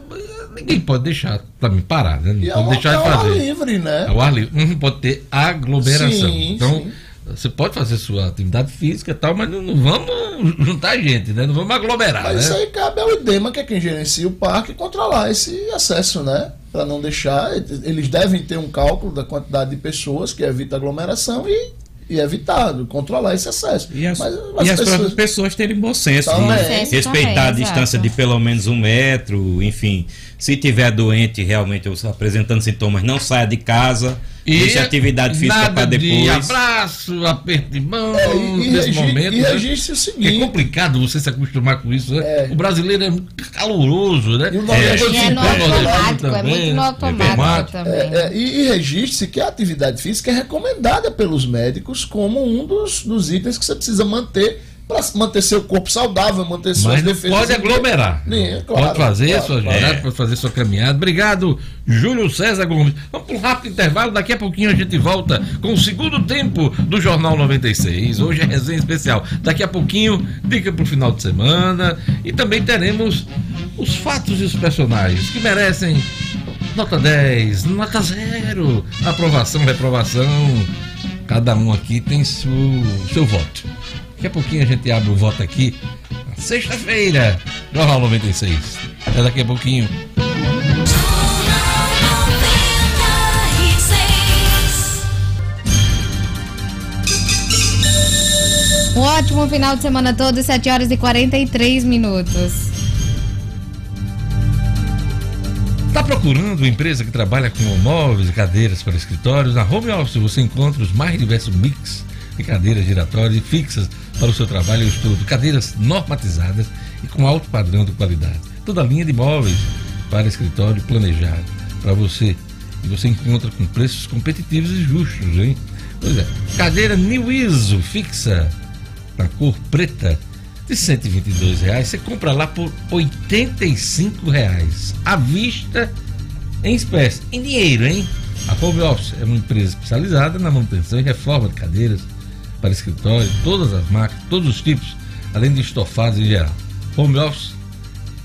ninguém pode deixar também parar, né? Não E pode é deixar ao- de é ao fazer. ar livre, né? Ao ar livre. Não pode ter aglomeração. Sim, então, sim. você pode fazer sua atividade física e tal, mas não, não vamos juntar gente, né? Não vamos aglomerar, Mas né? isso aí cabe ao IDEMA, que é quem gerencia o parque, controlar esse acesso, né? Para não deixar. Eles devem ter um cálculo da quantidade de pessoas que evita aglomeração e, e evitar, controlar esse acesso. E as, mas, e mas as pessoas- próprias pessoas terem bom senso, Também. né? Respeitar também, a distância exato. de pelo menos um metro, enfim. Se tiver doente, realmente ou apresentando sintomas, não saia de casa, deixe a atividade física para De depois. abraço, aperto de mão, É, e, e, nesse regi- momento. e né? registre o Que é seguinte. complicado você se acostumar com isso, né? É. O brasileiro é muito caloroso, né? E o nordestino E é no também, automático, é muito no né? automático também. É, é, e, e registre-se que a atividade física é recomendada pelos médicos como um dos, dos itens que você precisa manter para manter seu corpo saudável, manter suas Mas não defesas. pode aglomerar. Sim, claro, pode fazer claro, suas claro. pode fazer sua caminhada. Obrigado, Júlio César Gomes. Vamos para um rápido intervalo. Daqui a pouquinho a gente volta com o segundo tempo do Jornal 96. Hoje é resenha especial. Daqui a pouquinho, dica para o final de semana. E também teremos os fatos e os personagens que merecem nota 10, nota 0, aprovação, reprovação. Cada um aqui tem seu, seu voto. Daqui a pouquinho a gente abre o voto aqui. Sexta-feira, Jornal 96. É daqui a pouquinho. Um ótimo final de semana todo, 7 horas e 43 minutos. Está procurando uma empresa que trabalha com móveis e cadeiras para escritórios? Na Home Office você encontra os mais diversos mix de cadeiras giratórias e fixas para o seu trabalho e estudo. Cadeiras normatizadas e com alto padrão de qualidade. Toda a linha de móveis para escritório planejado para você. E você encontra com preços competitivos e justos, hein? Pois é. Cadeira New ISO fixa na cor preta de 122 reais, você compra lá por 85 reais à vista em espécie, em dinheiro, hein? A Home Office é uma empresa especializada na manutenção e reforma de cadeiras para escritório, todas as marcas, todos os tipos, além de estofados em geral. Home Office,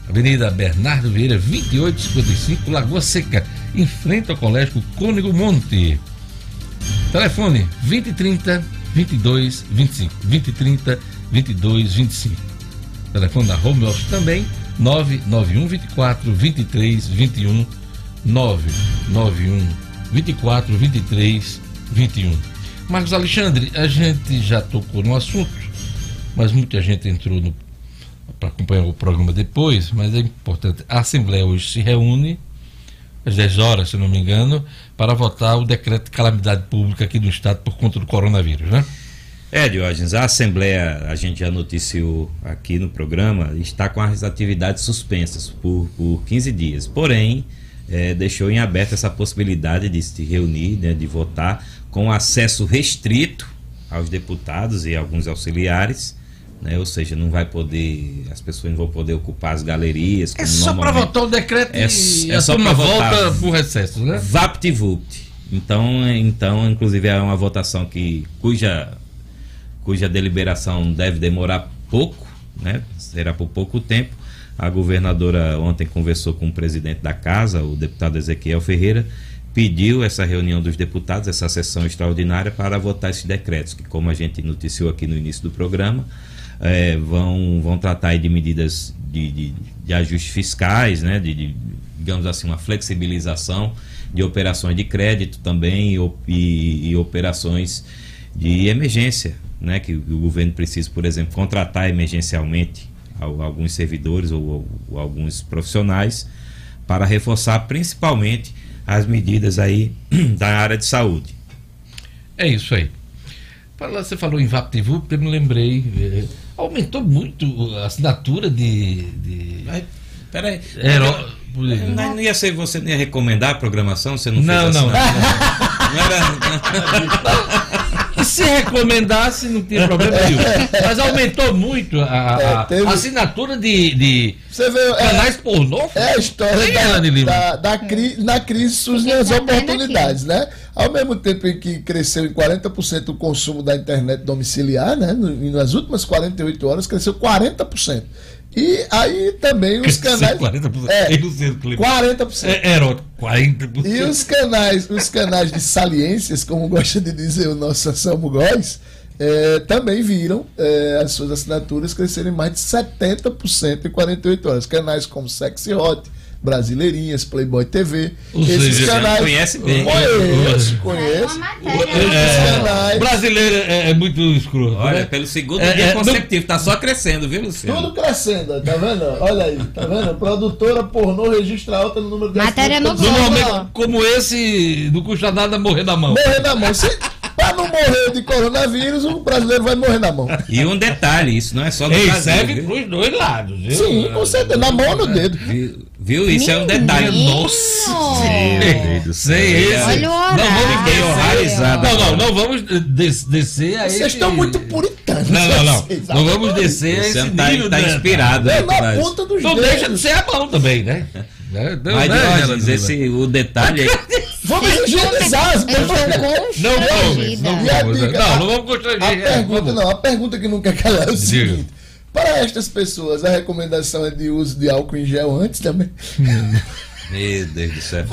Avenida Bernardo Vieira, 2855, Lagoa Seca, em frente ao Colégio Cônigo Monte. Telefone 2030 22 25. 2030 22 25. Telefone da Home Office também 991 24 23 21 991 24 23 21. Marcos Alexandre, a gente já tocou no assunto, mas muita gente entrou para acompanhar o programa depois, mas é importante. A Assembleia hoje se reúne às 10 horas, se não me engano, para votar o decreto de calamidade pública aqui do Estado por conta do coronavírus, né? É, Diógenes, a Assembleia, a gente já noticiou aqui no programa, está com as atividades suspensas por, por 15 dias. Porém, é, deixou em aberto essa possibilidade de se reunir, né, de votar, com acesso restrito aos deputados e alguns auxiliares. Né, ou seja, não vai poder, as pessoas não vão poder ocupar as galerias. É só para votar o decreto É- e é a só turma votar. volta por recesso, né? VaptVupt. Então, é- então, inclusive é uma votação que cuja cuja deliberação deve demorar pouco, né? Será por pouco tempo. A governadora ontem conversou com o presidente da casa, o deputado Ezequiel Ferreira, pediu essa reunião dos deputados, essa sessão extraordinária para votar esses decretos, que como a gente noticiou aqui no início do programa, eh, vão, vão tratar de medidas de, de, de ajustes fiscais, né? De, de, digamos assim, uma flexibilização de operações de crédito também e, e- e operações de emergência, né? Que o governo precisa, por exemplo, contratar emergencialmente al- alguns servidores ou, ou alguns profissionais para reforçar principalmente as medidas aí da área de saúde. É isso aí. Você falou em VaptVup, eu me lembrei. É, aumentou muito a assinatura de. de... Mas, peraí. Era, não, não, ia ser você nem recomendar a programação? Você não Não, não. Não, não era. E se recomendasse, não tinha problema nenhum. Mas aumentou muito a, a, é, teve... assinatura de, de Você vê, canais é, pornô. É a história da, da, da, cri, na crise surgem as oportunidades, né? Ao mesmo tempo em que cresceu em 40% o consumo da internet domiciliar, né? Nas últimas 48 horas cresceu 40%. E aí também os canais. 40%. É, 40%. É, erótico, 40%. E os canais, os canais de saliências, como gosta de dizer o nosso Anselmo Góes, é, também viram é, as suas assinaturas crescerem mais de 70% em 48 horas. Canais como Sexy Hot, Brasileirinhas, Playboy TV. Ou esses seja, canais. Conhece bem. Conheço, conheço. É, é, brasileiro é, é, muito escuro. Olha, né? pelo segundo é, dia é, consecutivo, tá só crescendo, viu, Luciano? Tudo crescendo, tá vendo? Olha aí, tá vendo? Produtora pornô registra alta no número de Matéria no Num momento como esse, não custa nada morrer na mão. Morrer na mão. Se, pra não morrer de coronavírus, o brasileiro vai morrer na mão. E um detalhe, isso não é só do Ei, Brasil. serve pros dois lados, viu? Sim, com certeza. Na mão ou no dedo. Viu? Isso Menino. é um detalhe. Nossa! Meu Deus do céu. esse. Olha o horário. Não vamos Não, não, não vamos des descer a Vocês estão muito puritanos. Não, não, não. Não vamos descer a esse tá, nível. Tá né? inspirado. É na ponta dos Não deixa de ser a mão também, né? Né? Não, Mas, né, esse, o detalhe aí. Vamos higienizar as mãos. Não vamos. Não, não, não vamos constranger. A pergunta, não, a pergunta que não quer calar é o seguinte. Para estas pessoas, a recomendação é de uso de álcool em gel antes também. Meu Deus do céu.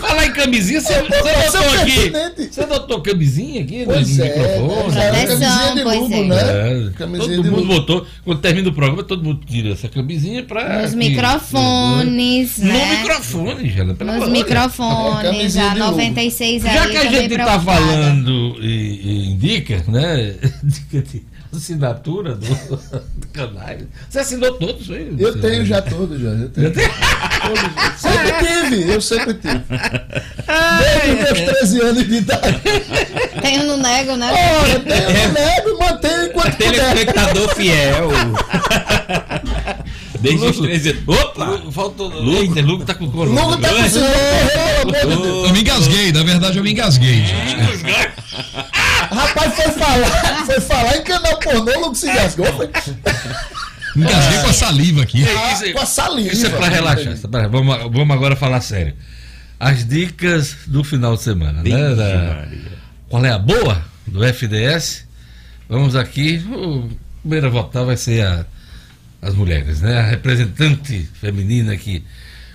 Fala em camisinha, você, você notou aqui? Você notou camisinha aqui pois no é, microfone? É, camisinha de lubo, é. né? É, camisinha todo mundo botou, quando termina o programa, todo mundo tira essa camisinha para. Nos microfones. Né? No microfone, Jana, pela Nos microfones, a 96 Já que a gente está falando e, e indica, né? Assinatura do, do canal. Você assinou todos aí? Eu tenho já todos, já. Eu tenho. todos, sempre tive, eu sempre tive. Desde os meus 13 anos de idade. Tenho no nego, né? Olha, tenho no nego e mantenho enquanto Telespectador fiel. Desde os 13 anos. Opa! Faltou. Lugo, Lugo tá com corona. Lugo tá com corona. Eu me engasguei, na verdade eu me engasguei, gente. Rapaz, foi falar, foi falar em canal pornô, Lugo se engasgou. Foi... Engasguei com a saliva aqui. Ah, com a saliva. Isso é pra relaxar. Vamos, vamos agora falar sério. As dicas do final de semana, né? Da, qual é a boa do FDS? Vamos aqui. O primeiro a votar vai ser a as mulheres, né? A representante feminina aqui.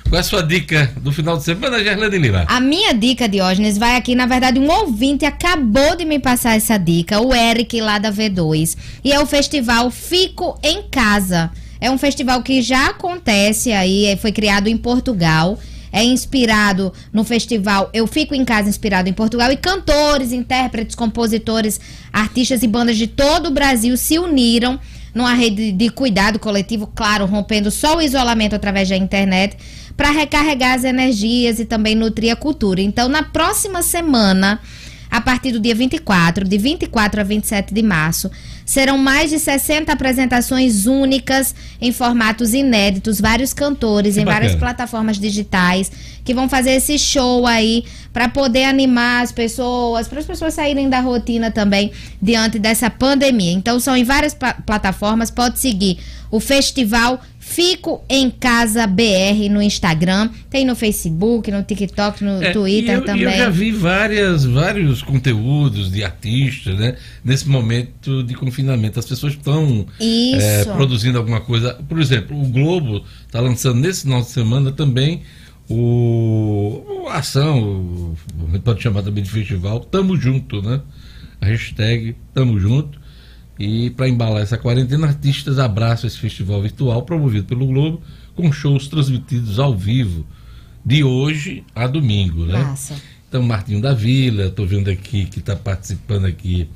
Qual é a sua dica do final de semana, Gerlane Lima? A minha dica, Diógenes, vai aqui, na verdade, um ouvinte acabou de me passar essa dica, o Eric lá da V2. E é o festival Fico em Casa. É um festival que já acontece aí, foi criado em Portugal. É inspirado no festival Eu Fico em Casa, inspirado em Portugal. E cantores, intérpretes, compositores, artistas e bandas de todo o Brasil se uniram numa rede de cuidado coletivo, claro, rompendo só o isolamento através da internet, para recarregar as energias e também nutrir a cultura. Então, na próxima semana, a partir do dia 24, de 24 a 27 de março, serão mais de 60 apresentações únicas em formatos inéditos, vários cantores que em bacana. várias plataformas digitais que vão fazer esse show aí para poder animar as pessoas, para as pessoas saírem da rotina também diante dessa pandemia. Então são em várias plataformas, pode seguir o festival Fico em Casa BR no Instagram, tem no Facebook, no TikTok, no é, Twitter eu, também. Eu já vi várias, vários conteúdos de artistas, né? Nesse momento de confinamento. As pessoas estão é, produzindo alguma coisa. Por exemplo, o Globo está lançando nesse final de semana também o, a ação, gente pode chamar também de festival, Tamo Junto, né? A hashtag Tamo Junto e para embalar essa quarentena, artistas abraçam esse festival virtual promovido pelo Globo, com shows transmitidos ao vivo, de hoje a domingo, né? Massa. Então, Martinho da Vila, estou vendo aqui que está participando aqui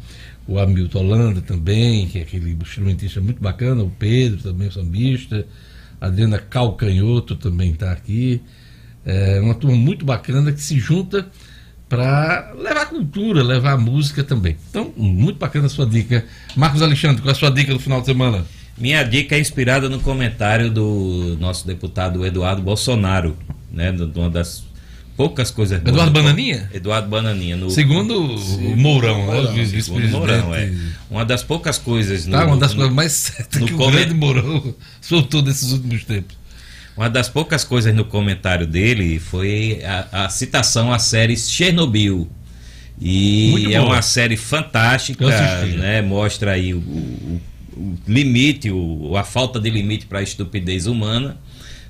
o Hamilton Holanda também, que é aquele instrumentista muito bacana, o Pedro também, o sambista, a Adriana Calcanhoto também está aqui, É uma turma muito bacana que se junta para levar cultura, levar música também. Então, muito bacana a sua dica. Marcos Alexandre, qual é a sua dica do final de semana? Minha dica é inspirada no comentário do nosso deputado Eduardo Bolsonaro, né? De uma das poucas coisas boas. Eduardo Bananinha? Eduardo Bananinha. No, Segundo o Mourão, né? O segundo Mourão, é. Uma das poucas coisas. No, tá, uma das no, coisas mais certas que o grande Mourão soltou nesses últimos tempos. Uma das poucas coisas no comentário dele foi a, a citação à série Chernobyl. E é uma série fantástica, né? Mostra aí o, o, o limite, o, a falta de limite para a estupidez humana,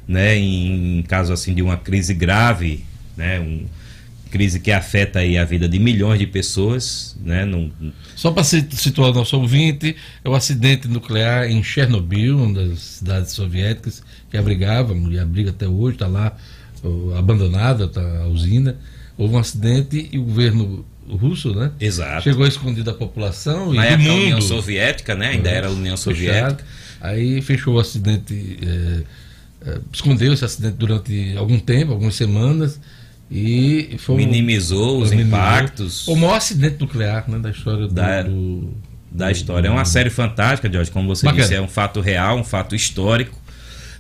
né? Em, em caso assim de uma crise grave, né? Um, crise que afeta aí a vida de milhões de pessoas, né? Num... Só para situar o nosso ouvinte, é o acidente nuclear em Chernobyl, uma das cidades soviéticas que abrigava, e abriga até hoje, está lá abandonada tá, a usina. Houve um acidente e o governo russo, né? Exato. Chegou a esconder da população Na e época mundo. a União Soviética, né? Ainda era a União Soviética. Fechado. Aí fechou o acidente, é, é, escondeu esse acidente durante algum tempo, algumas semanas e foi minimizou um, os minimizou. impactos. O maior acidente nuclear né, da história do, da, do, da história. É uma série fantástica, Jorge, como você Bacana. disse, é um fato real, um fato histórico.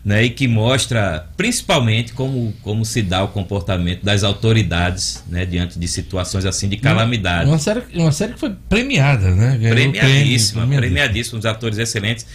Né, e que mostra principalmente como, como se dá o comportamento das autoridades né, diante de situações assim de calamidade. Uma série, uma série que foi premiada, né? premiadíssima, prêmio, premiadíssima, os atores excelentes.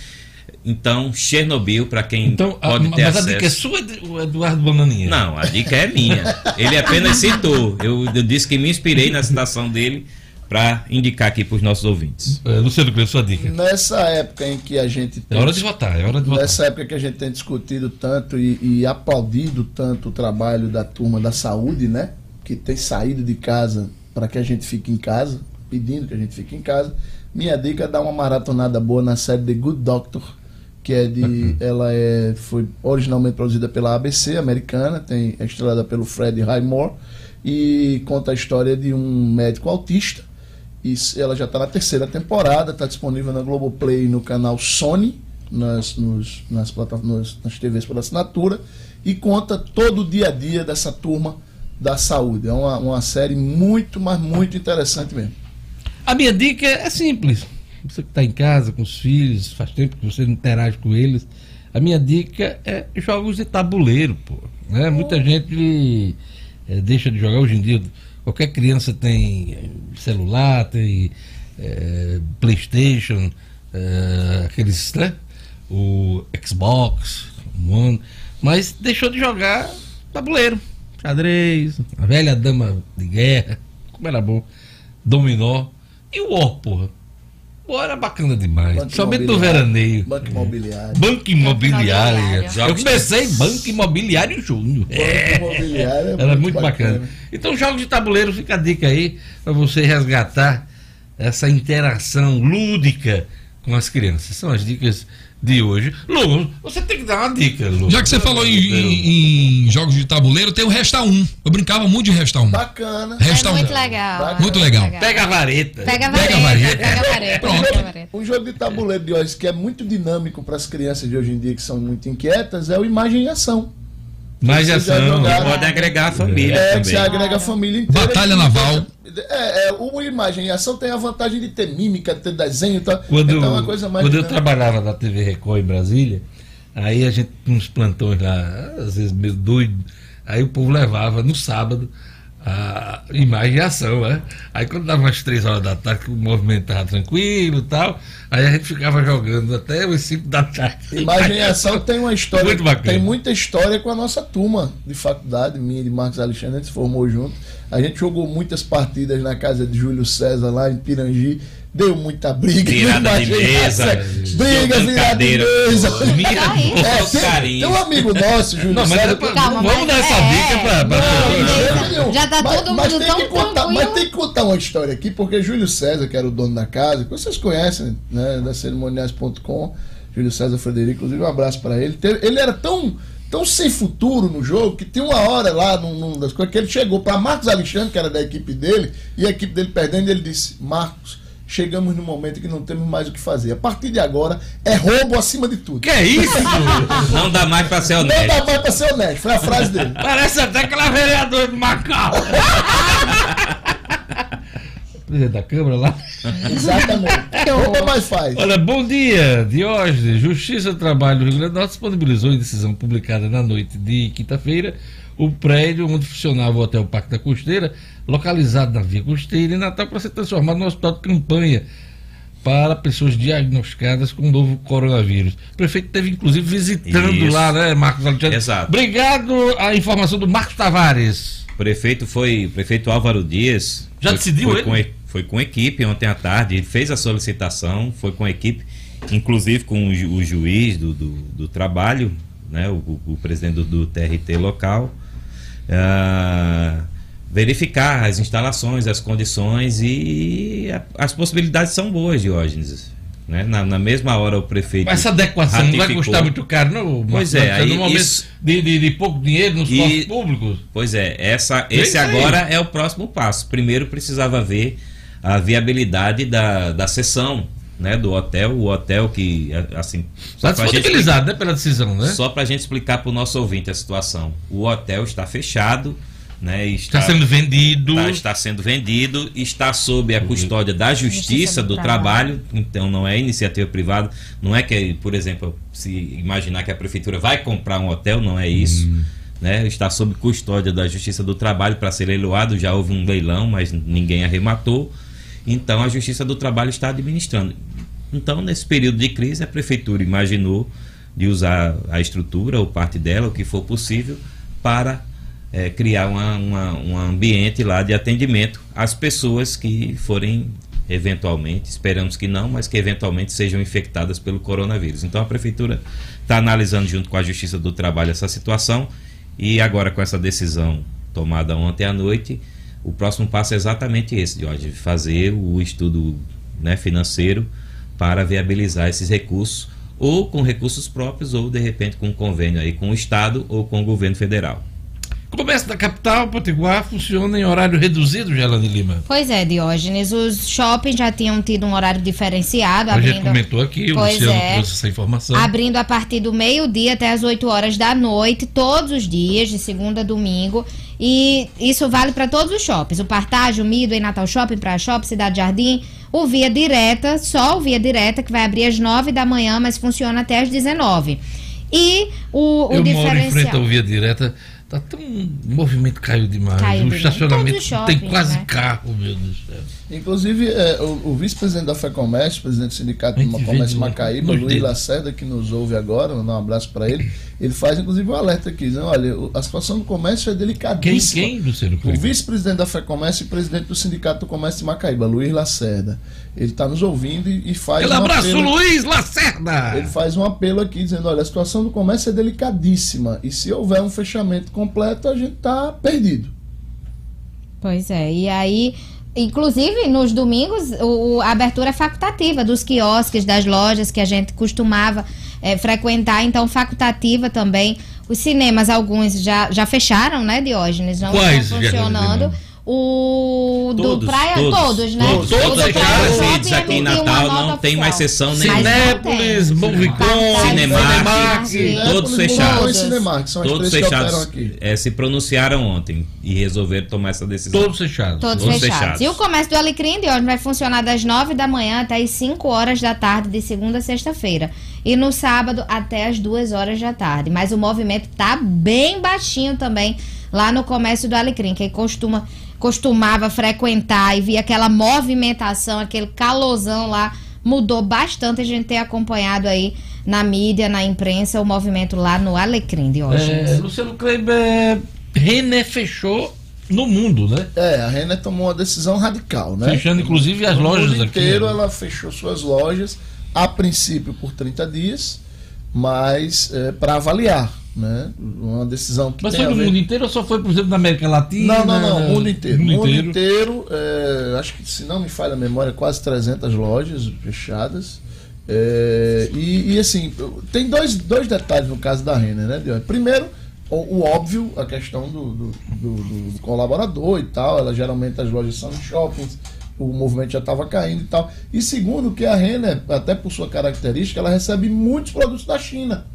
Então, Chernobyl, para quem então, pode a, ter mas acesso... Mas a dica é sua, Eduardo Bananinha? Não, a dica é minha. Ele apenas citou. Eu, eu disse que me inspirei na citação dele para indicar aqui para os nossos ouvintes. É, Luciano, qual é a sua dica? Nessa época em que a gente tem, É hora de votar, é hora de votar. Nessa época que a gente tem discutido tanto e, e aplaudido tanto o trabalho da turma da saúde, né? Que tem saído de casa para que a gente fique em casa, pedindo que a gente fique em casa. Minha dica é dar uma maratonada boa na série The Good Doctor que é de ela é foi originalmente produzida pela ABC americana, tem é estrelada pelo Fred Highmore e conta a história de um médico autista. E ela já está na terceira temporada, está disponível na Globoplay no canal Sony, nas, nos, nas, plataformas, nas TVs por assinatura, e conta todo o dia a dia dessa turma da saúde. É uma, uma série muito, mas muito interessante mesmo. A minha dica é simples você que está em casa com os filhos, faz tempo que você não interage com eles. A minha dica é jogos de tabuleiro, pô. Né? Muita gente é, deixa de jogar hoje em dia. Qualquer criança tem eh, celular, tem é, Playstation, é, aqueles, né? O Xbox, One, mas deixou de jogar tabuleiro, xadrez, a velha dama de guerra, como era bom, dominó e o War, porra. Pô, era bacana demais. Banco Somente no veraneio. Banco imobiliário. Banco imobiliário. Eu comecei em Banco Imobiliário Júnior. É. Imobiliário é era muito, muito bacana. bacana. Então, jogos de tabuleiro, fica a dica aí para você resgatar essa interação lúdica com as crianças. São as dicas de hoje. Lu, você tem que dar uma dica, Lu. Já que você falou em, em, em, jogos de tabuleiro, tem o Resta 1. Eu brincava muito de Resta 1. Bacana. Resta é muito 1. legal. Bacana. Muito legal. Pega a vareta. Pega a vareta. Pega a vareta. Pega a vareta. Pronto. Um jogo de tabuleiro de hoje que é muito dinâmico para as crianças de hoje em dia que são muito inquietas é o Imagem e Ação. Mais ação. Pode agregar a família. É, também. você agrega a família inteira. Batalha naval. É, é, o Imagem e Ação tem a vantagem de ter mímica, ter desenho. Tá? Quando, então é uma coisa mais. Quando eu trabalhava na TV Record em Brasília, aí a gente uns plantões lá, às vezes meio doido. Aí o povo levava no sábado a imagem e ação, né? Aí quando dava umas três horas da tarde, que o movimento estava tranquilo e tal, aí a gente ficava jogando até os cinco da tarde. Imagem e ação tem uma história, Muito bacana. tem muita história com a nossa turma de faculdade, minha e de Marcos Alexandre, a gente se formou junto. A gente jogou muitas partidas na casa de Júlio César lá em Pirangi deu muita briga. Virada de mesa. Briga, virada de mesa. é, tem, tem, um amigo nosso, Júlio não, mas César. Calma, vamos dar essa é, dica pra. pra, não, Já tá todo mas, mundo mas tão contar, Mas tem que contar uma história aqui, porque Júlio César, que era o dono da casa, que vocês conhecem, né, da cerimoniais.com, Júlio César Frederico, inclusive um abraço para ele. Ele era tão tão sem futuro no jogo que tem uma hora lá num, num das coisas que ele chegou para Marcos Alexandre, que era da equipe dele, e a equipe dele perdendo, e ele disse: Marcos, chegamos no momento que não temos mais o que fazer. A partir de agora, é roubo acima de tudo. Que é isso? não dá mais pra ser honesto. Não dá mais pra ser honesto, foi a frase dele. Parece até aquela vereadora do Macau. presidente da Câmara lá. Exatamente. Rouba mais faz. Olha, bom dia, Diógenes. Justiça do Trabalho do Rio Grande do Norte disponibilizou em decisão publicada na noite de quinta-feira o prédio onde funcionava o Hotel Parque da Costeira, localizado na Via Costeira, em Natal, para ser transformado num hospital de campanha para pessoas diagnosticadas com o novo coronavírus. O prefeito esteve, inclusive, visitando Isso. lá, né, Marcos Alexandre? Exato. Obrigado a informação do Marcos Tavares. O prefeito foi, o prefeito Álvaro Dias. Já foi, decidiu foi ele? Foi com equipe ontem à tarde, ele fez a solicitação, foi com a equipe, inclusive com o, ju, o juiz do, do, do, trabalho, né, o, o presidente do, do TRT local. Uh, verificar as instalações, as condições e a, as possibilidades são boas, Diógenes. Né? Na, na, mesma hora o prefeito. Mas essa adequação ratificou. não vai custar muito caro, não? Pois é, aí, no momento isso, de, de, de, pouco dinheiro nos cofres públicos. Pois é, essa, esse agora é o próximo passo. Primeiro precisava ver a viabilidade da, da sessão né, do hotel, o hotel que, assim... Está disponibilizado, né, pela decisão, né? Só para a gente explicar para o nosso ouvinte a situação. O hotel está fechado, né, está, está, sendo vendido. Está, está, sendo vendido, está sob a custódia da Justiça, Justiça do, do trabalho. trabalho, então não é iniciativa privada, não é que, por exemplo, se imaginar que a prefeitura vai comprar um hotel, não é isso. Hum. Né, está sob custódia da Justiça do Trabalho para ser leiloado, já houve um leilão, mas ninguém arrematou. Então a Justiça do Trabalho está administrando. Então, nesse período de crise, a prefeitura imaginou de usar a estrutura ou parte dela, o que for possível, para é, criar uma, uma, um ambiente lá de atendimento às pessoas que forem eventualmente, esperamos que não, mas que eventualmente sejam infectadas pelo coronavírus. Então a prefeitura está analisando junto com a Justiça do Trabalho essa situação e agora com essa decisão tomada ontem à noite, o próximo passo é exatamente esse, de fazer o estudo né, financeiro para viabilizar esses recursos, ou com recursos próprios, ou de repente com um convênio aí com o Estado ou com o governo federal. O comércio da capital, Potiguar, funciona em horário reduzido, Gelane Lima? Pois é, Diógenes. Os shoppings já tinham tido um horário diferenciado. A abrindo... gente comentou aqui, o Luciano é, trouxe essa informação. Abrindo a partir do meio-dia até as 8 horas da noite, todos os dias, de segunda a domingo. E isso vale para todos os shoppings. O Partage, o Midway, Natal Shopping, Praia Shopping, Cidade Jardim. O Via Direta, só o Via Direta, que vai abrir às 9 da manhã, mas funciona até às 19. E o, o Eu diferencial... moro em frente ao Via Direta Tá tão. O movimento caiu demais. Caiu o estacionamento shoppings, tem quase né? carro, meu Deus do céu. Inclusive, é, o, o vice-presidente da FEComércio, presidente do Sindicato de Comércio Macaíba, Luiz Lacerda, que nos ouve agora, mandar um abraço para ele. Ele faz, inclusive, um alerta aqui, dizendo: olha, a situação do comércio é delicadíssima. Quem, quem Luciano O vice-presidente da FEComércio e presidente do Sindicato do Comércio de Macaíba, Luiz Lacerda. Ele está nos ouvindo e, e faz. Aquele um abraço, apelo, Luiz Lacerda! Ele faz um apelo aqui, dizendo: olha, a situação do comércio é delicadíssima. E se houver um fechamento completo, a gente está perdido. Pois é, e aí Inclusive, nos domingos, o, a abertura é facultativa dos quiosques, das lojas que a gente costumava é, frequentar, então facultativa também. Os cinemas, alguns já, já fecharam, né, Diógenes? Não Quais estão funcionando. O todos, do Praia, todos, todos né? Todos, todos fecharam, aqui em Natal não tem mais sessão nenhuma. Cinépolis, Movicon, Cinemark, todos fechados. Todos fechados. É, se pronunciaram ontem e resolveram tomar essa decisão. Todos fechados. Todos, todos fechados. fechados. E o comércio do Alecrim de hoje vai funcionar das 9 da manhã até as 5 horas da tarde, de segunda a sexta-feira. E no sábado até as 2 horas da tarde. Mas o movimento tá bem baixinho também lá no comércio do Alecrim. Quem costuma costumava frequentar e via aquela movimentação, aquele calosão lá, mudou bastante. A gente tem acompanhado aí na mídia, na imprensa, o movimento lá no Alecrim de hoje. É, Luciano Kleber, René fechou no mundo, né? É, a Renner tomou uma decisão radical, né? Fechando inclusive as no lojas mundo aqui. inteiro né? ela fechou suas lojas, a princípio por 30 dias, mas é, para avaliar né? Uma decisão que Mas foi no ver... mundo inteiro ou só foi, por exemplo, na América Latina? Não, não, não, mundo inteiro. Mundo, mundo inteiro, inteiro é, acho que se não me falha a memória, quase 300 lojas fechadas. É, e, e, assim, tem dois, dois detalhes no caso da Renner, né, Primeiro, o, o, óbvio, a questão do, do, do, do, colaborador e tal. Ela geralmente as lojas são em shoppings, o movimento já estava caindo e tal. E segundo, que a Renner, até por sua característica, ela recebe muitos produtos da China.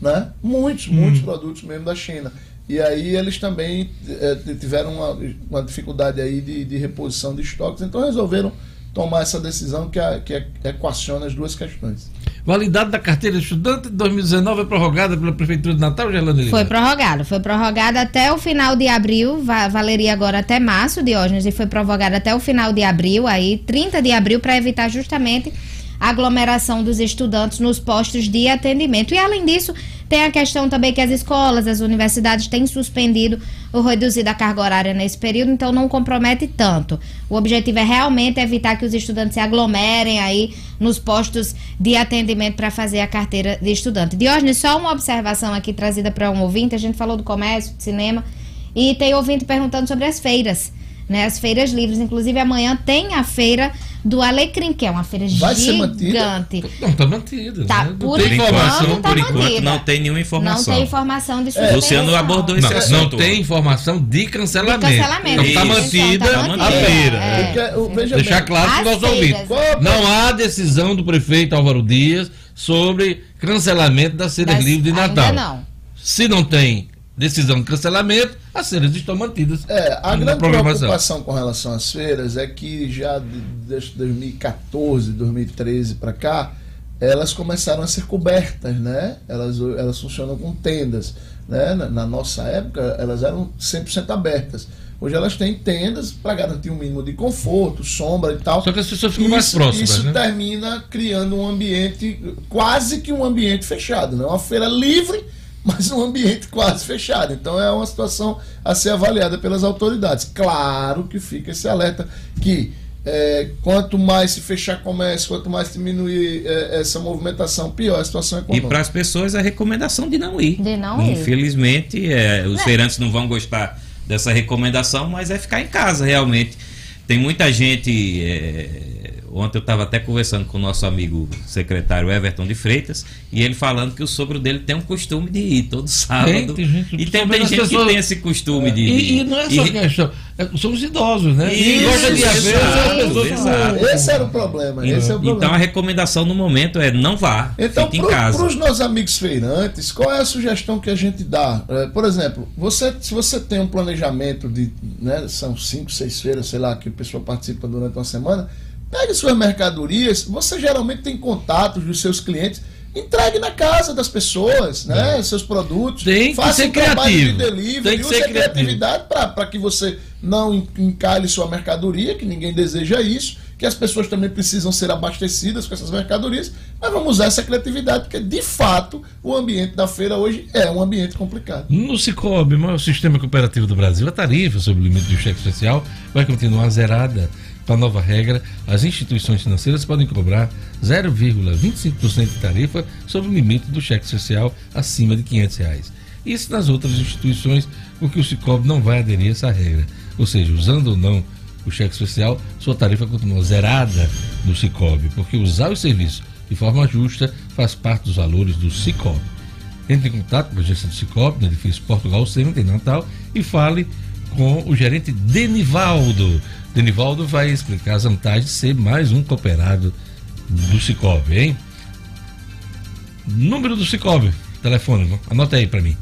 Né? Muitos, hum. muitos produtos mesmo da China. E aí eles também é, tiveram uma, uma, dificuldade aí de, de, reposição de estoques, então resolveram tomar essa decisão que, a, que equaciona as duas questões. Validade da carteira de estudante de 2019 é prorrogada pela Prefeitura de Natal, Gerlando Foi prorrogada, foi prorrogada até o final de abril, valeria agora até março, Diógenes, e foi prorrogada até o final de abril, aí 30 de abril, para evitar justamente a aglomeração dos estudantes nos postos de atendimento. E além disso, tem a questão também que as escolas, as universidades têm suspendido ou reduzido a carga horária nesse período, então não compromete tanto. O objetivo é realmente evitar que os estudantes se aglomerem aí nos postos de atendimento para fazer a carteira de estudante. Diógenes, só uma observação aqui trazida para um ouvinte, a gente falou do comércio, de cinema, e tem ouvinte perguntando sobre as feiras né? As feiras livres, inclusive amanhã tem a feira do Alecrim, que é uma feira Vai gigante. Não, está mantida. Tá, né? por, tem informação, tá por enquanto não tem nenhuma informação. Não tem informação de é. Luciano abordou esse não, assunto. Não tem informação de cancelamento. De cancelamento. Está mantida, tá mantida, a feira. É. Porque, Deixar bem, claro para os nossos ouvintes. Não há decisão do prefeito Álvaro Dias sobre cancelamento das feiras livres de Natal. Ainda não. Se não tem decisão de cancelamento, as feiras estão mantidas. É, a grande preocupação com relação às feiras é que já desde 2014, 2013 para cá, elas começaram a ser cobertas, né? Elas, elas funcionam com tendas. Né? Na, na nossa época, elas eram 100% abertas. Hoje elas têm tendas para garantir um mínimo de conforto, sombra e tal. Só que as pessoas ficam isso, mais próximas. Isso né? termina criando um ambiente, quase que um ambiente fechado, né? Uma feira livre mas um ambiente quase fechado. Então é uma situação a ser avaliada pelas autoridades. Claro que fica esse alerta que é, quanto mais se fechar comércio, quanto mais diminuir é, essa movimentação, pior a situação econômica. E para as pessoas a recomendação de não ir. De não ir. Infelizmente, é, os é. feirantes não vão gostar dessa recomendação, mas é ficar em casa realmente. Tem muita gente é, Ontem eu estava até conversando com o nosso amigo secretário Everton de Freitas e ele falando que o sogro dele tem um costume de ir todo sábado. Tem, gente, e tem, tem gente pessoas... que tem esse costume de ir. E, e não é só e... questão, é, somos idosos, né? Isso, gosta de haver, exato, Esse era o problema. Esse é o problema. Então a recomendação no momento é não vá, então, fique pro, em casa. Para os nossos amigos feirantes, qual é a sugestão que a gente dá? É, por exemplo, você, se você tem um planejamento de, né, são cinco, seis feiras, sei lá, que a pessoa participa durante uma semana, Pegue suas mercadorias, você geralmente tem contatos dos seus clientes, entregue na casa das pessoas, né? É. Seus produtos. Tem faça ser um criativo. de delivery, tem que use ser a criatividade para que você não encalhe sua mercadoria, que ninguém deseja isso, que as pessoas também precisam ser abastecidas com essas mercadorias, mas vamos usar essa criatividade, porque de fato o ambiente da feira hoje é um ambiente complicado. No Cicobi, o maior sistema cooperativo do Brasil, a tarifa sobre o limite do cheque especial vai continuar zerada. Com a nova regra, as instituições financeiras podem cobrar 0,25% de tarifa sobre o limite do cheque social acima de 500 reais. Isso nas outras instituições, porque o Cicobi não vai aderir a essa regra. Ou seja, usando ou não o cheque especial, sua tarifa continua zerada do Cicobi, porque usar o serviço de forma justa faz parte dos valores do Cicobi. Entre em contato com a agência do Cicobi, no edifício Portugal Center, em Natal, e fale com o gerente Denivaldo Denivaldo vai explicar as vantagens de ser mais um cooperado do Cicobi, hein? Número do Cicobi, telefone, anota aí para mim.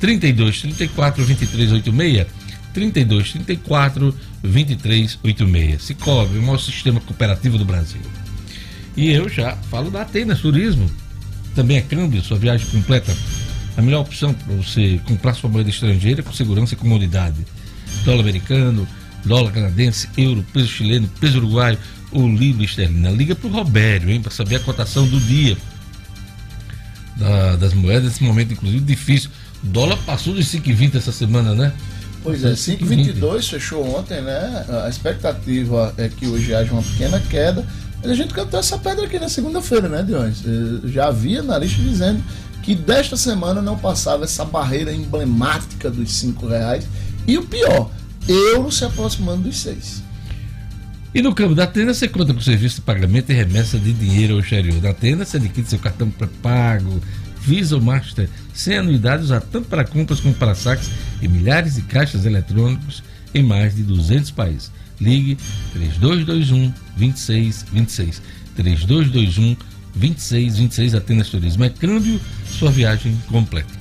32 34 23 86 32 34 23 86. Cicobi, o maior sistema cooperativo do Brasil. E eu já falo da Atenas Turismo. Também é câmbio, sua viagem completa. A melhor opção para você comprar sua moeda estrangeira com segurança e comodidade. Dólar americano, dólar canadense, euro, peso chileno, peso uruguaio ou libra esterlina. Liga para o Robério, hein, para saber a cotação do dia da, das moedas, nesse momento, inclusive, difícil. O dólar passou de 5,20 essa semana, né? Pois é, 5,22 fechou ontem, né? A expectativa é que hoje haja uma pequena queda. Mas a gente cantou essa pedra aqui na segunda-feira, né, Dionis? Já havia na lista dizendo que desta semana não passava essa barreira emblemática dos 5 reais. E o pior, euro se aproximando dos seis. E no campo da Atena, você conta com serviço de pagamento e remessa de dinheiro ao exterior. Da Atena, você adquire seu cartão pré-pago, Visa ou Master, sem anuidade, usar tanto para compras como para saques em milhares de caixas eletrônicos em mais de 200 países. Ligue 3221 2626. 3221 2626 Atenas Turismo. É câmbio, sua viagem completa.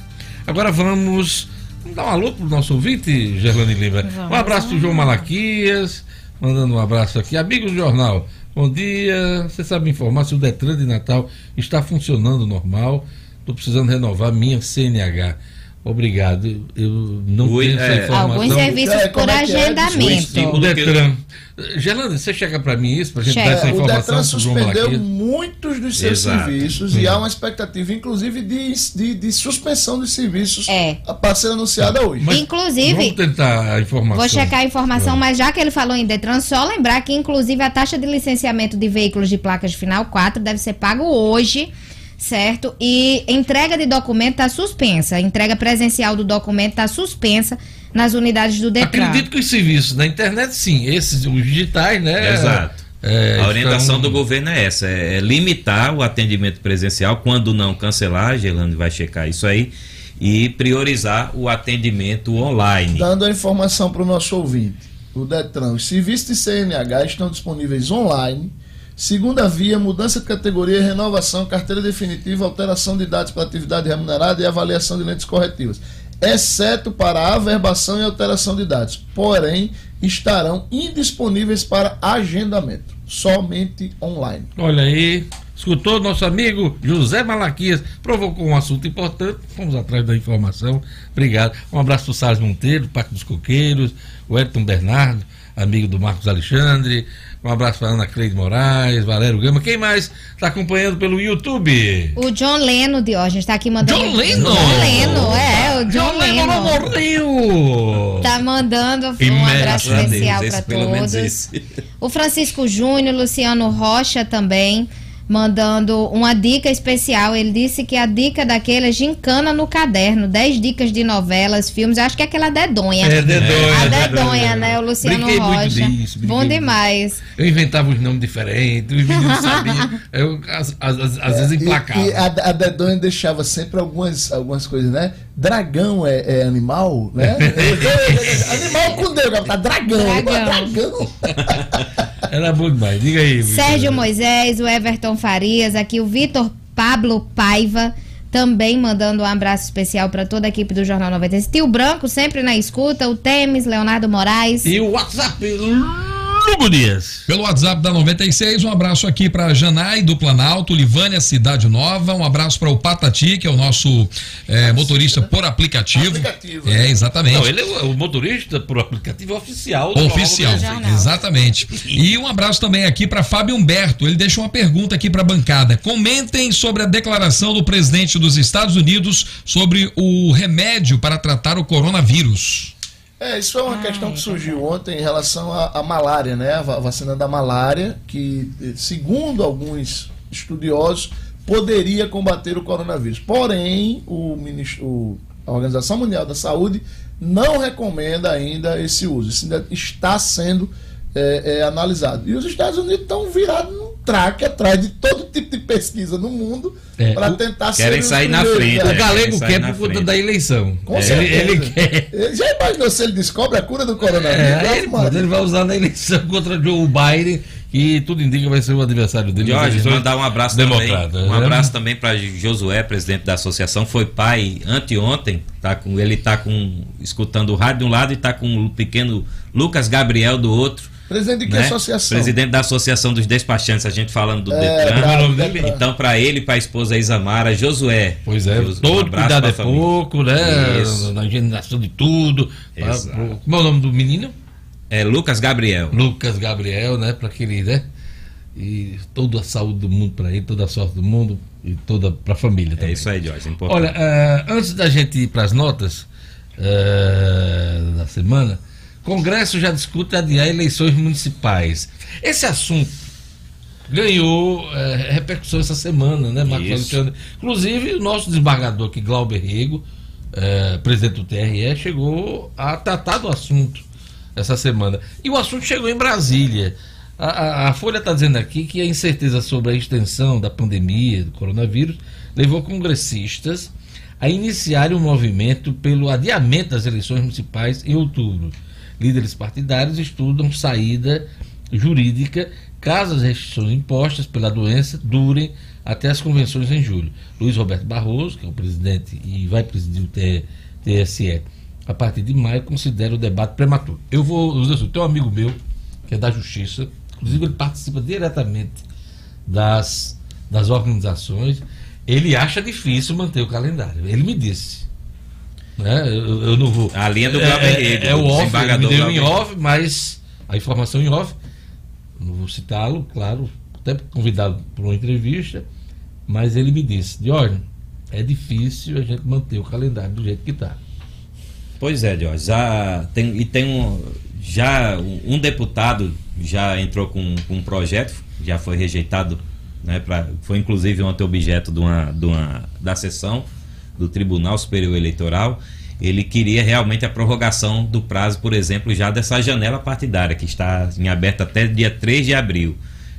Agora vamos, vamos dar um alô pro nosso ouvinte, Gerlane Lima. Vamos. Um abraço pro João Malaquias, mandando um abraço aqui. Amigos do jornal, bom dia. Você sabe informar se o Detran de Natal está funcionando normal? Estou precisando renovar minha CNH. Obrigado. Eu não Oi, tenho essa é, informação. Alguns serviços é, por é, é agendamento. É? O Detran. Gelanda, você chega para mim isso, para a gente dar essa informação. O Detran suspendeu muitos dos seus Exato. serviços e há uma expectativa, inclusive, de, de, de suspensão dos serviços é. para ser anunciada hoje. Mas inclusive. Vamos tentar a informação. Vou checar a informação, mas já que ele falou em Detran, só lembrar que, inclusive, a taxa de licenciamento de veículos de placas de final 4 deve ser pago hoje certo? E entrega de documento está suspensa. A entrega presencial do documento está suspensa nas unidades do Detran. Acredito que os serviços na internet, sim, esses, os digitais, né? Exato. É, a orientação estão... do governo é essa, é, é limitar o atendimento presencial, quando não cancelar, a Gelane vai checar isso aí, e priorizar o atendimento online. Dando a informação para o nosso ouvinte, o Detran, os serviços de CNH estão disponíveis online, Segunda via, mudança de categoria, renovação, carteira definitiva, alteração de dados para atividade remunerada e avaliação de lentes corretivas, exceto para averbação e alteração de dados. Porém, estarão indisponíveis para agendamento, somente online. Olha aí, escutou nosso amigo José Malaquias, provocou um assunto importante, fomos atrás da informação. Obrigado. Um abraço para o Salles Monteiro, Parque dos Coqueiros, o Edson Bernardo, amigo do Marcos Alexandre, um abraço para Ana Cleide Moraes, Valério Gama. Quem mais está acompanhando pelo YouTube? O John Leno, de hoje, está aqui mandando. John Leno? John Leno, é, o John, John Leno. não morreu! Tá mandando um abraço especial para todos. O Francisco Júnior, Luciano Rocha também mandando uma dica especial. Ele disse que a dica daquele é gincana no caderno, 10 dicas de novelas, filmes. Eu acho que é aquela dedonha. É, dedonha. A dedonha, né? O Luciano Brinquei Rocha. Disso, Bom demais. Eu inventava os nomes diferentes, os meninos sabiam. Eu, às, às, às vezes, implacava. E, e a, a, dedonha deixava sempre algumas, algumas coisas, né? Dragão é, é animal, né? animal com Deus, tá dragão. Dragão. dragão. Era bom demais. Diga aí. Sérgio Moisés, o Everton Farias, aqui o Vitor Pablo Paiva também mandando um abraço especial para toda a equipe do Jornal 96. Tio Branco sempre na escuta, o Temes, Leonardo Moraes. E o WhatsApp Hugo Dias. Pelo WhatsApp da 96, um abraço aqui para Janai do Planalto, Livânia Cidade Nova, um abraço para o Patati, que é o nosso é, motorista por aplicativo. aplicativo é, exatamente. Não, ele é o motorista por aplicativo oficial. Do oficial, exatamente. E um abraço também aqui para Fábio Humberto, ele deixa uma pergunta aqui para a bancada. Comentem sobre a declaração do presidente dos Estados Unidos sobre o remédio para tratar o coronavírus. É, isso é uma ah, questão que surgiu ontem em relação à, à malária, né? A vacina da malária, que, segundo alguns estudiosos, poderia combater o coronavírus. Porém, o, ministro, a Organização Mundial da Saúde não recomenda ainda esse uso. Isso ainda está sendo é, é, analisado. E os Estados Unidos estão virados num traque atrás de todo tipo de pesquisa no mundo é, para tentar Querem sair na frente. O galego quer por conta da eleição. Com é, ele, ele, quer. Ele já imaginou se ele descobre a cura do coronavírus? É, ele, ele vai usar na eleição contra Joe Biden e tudo indica que vai ser o adversário dele. Jorge, mandar um abraço democrata, também. Um né? abraço também para Josué, presidente da associação, foi pai anteontem, tá com ele tá com escutando o rádio de um lado e tá com o pequeno Lucas Gabriel do outro Presidente de que né? associação? Presidente da Associação dos Despachantes, a gente falando do é, Detran. Pra, nome dele? Então, para ele e para a esposa Isamara, Josué. Pois é, Josué, todo um cuidado é pouco, né? Isso. Na higienização de tudo. Pra, pro, como é o nome do menino? É Lucas Gabriel. Lucas Gabriel, né? Para aquele, né? E toda a saúde do mundo para ele, toda a sorte do mundo e toda para a família é também. É isso aí, Jorge. É Olha, uh, antes da gente ir para as notas uh, da semana. Congresso já discute adiar eleições municipais. Esse assunto ganhou é, repercussão essa semana, né, Marcos Isso. Alexandre? Inclusive, o nosso desembargador aqui, Glauber Rego, é, presidente do TRE, chegou a tratar do assunto essa semana. E o assunto chegou em Brasília. A, a, a Folha está dizendo aqui que a incerteza sobre a extensão da pandemia do coronavírus levou congressistas a iniciarem um movimento pelo adiamento das eleições municipais em outubro. Líderes partidários estudam saída jurídica caso as restrições impostas pela doença durem até as convenções em julho. Luiz Roberto Barroso, que é o presidente e vai presidir o TSE a partir de maio, considera o debate prematuro. Eu vou, eu tenho um amigo meu que é da Justiça, inclusive ele participa diretamente das, das organizações, ele acha difícil manter o calendário. Ele me disse. Né? Eu, eu não vou. A linha do é, é, é, o off, ele me deu em off, mas a informação em off, não vou citá-lo, claro, até convidado para uma entrevista, mas ele me disse, olha, é difícil a gente manter o calendário do jeito que está. Pois é, Jorge. Já tem, e tem um, já um deputado já entrou com, com um projeto, já foi rejeitado, né, pra, foi inclusive ontem objeto de uma, de uma, da sessão do Tribunal Superior Eleitoral. Ele queria realmente a prorrogação do prazo, por exemplo, já dessa janela partidária, que está em aberto até dia 3 de abril.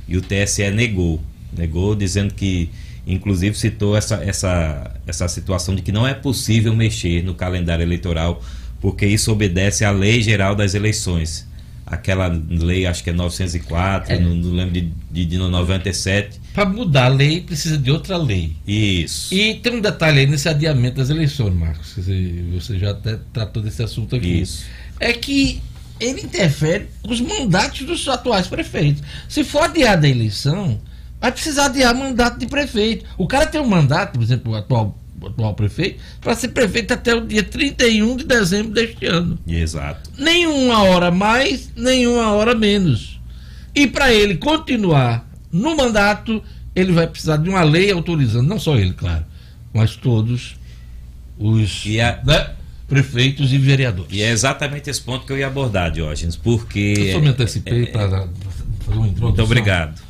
E o TSE negou. Negou, dizendo que inclusive citou essa, essa, essa situação de que não é possível mexer no calendário eleitoral, porque isso obedece à Lei Geral das Eleições. Aquela lei, acho que é 904, é. Não, não, lembro de, de, de 97. Para mudar a lei, precisa de outra lei. Isso. E tem um detalhe aí nesse adiamento das eleições, Marcos. Você já até tratou desse assunto aqui. Isso. É que ele interfere com os mandatos dos atuais prefeitos. Se for adiada a eleição, vai precisar adiar mandato de prefeito. O cara tem um mandato, por exemplo, o atual, atual prefeito, para ser prefeito até o dia 31 de dezembro deste ano. Exato. Nenhuma hora mais, nenhuma hora menos. E para ele continuar no mandato, ele vai precisar de uma lei autorizando, não só ele, claro, mas todos os a... né, prefeitos e vereadores. E é exatamente esse ponto que eu ia abordar, Diógenes, porque. Eu só me antecipei é, para fazer uma introdução. Muito obrigado.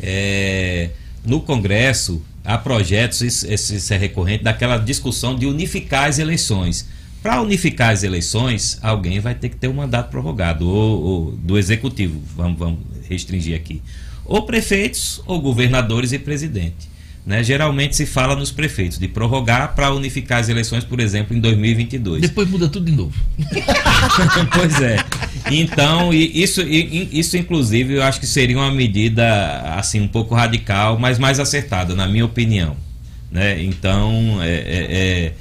É, no Congresso, há projetos, esse, esse é recorrente, daquela discussão de unificar as eleições. Para unificar as eleições, alguém vai ter que ter um mandato prorrogado, ou, ou do executivo, vamos, vamos restringir aqui. Ou prefeitos, ou governadores e presidente. Né? Geralmente se fala nos prefeitos de prorrogar para unificar as eleições, por exemplo, em 2022. Depois muda tudo de novo. pois é. Então, isso, isso inclusive eu acho que seria uma medida assim um pouco radical, mas mais acertada, na minha opinião. Né? Então, é, é, é,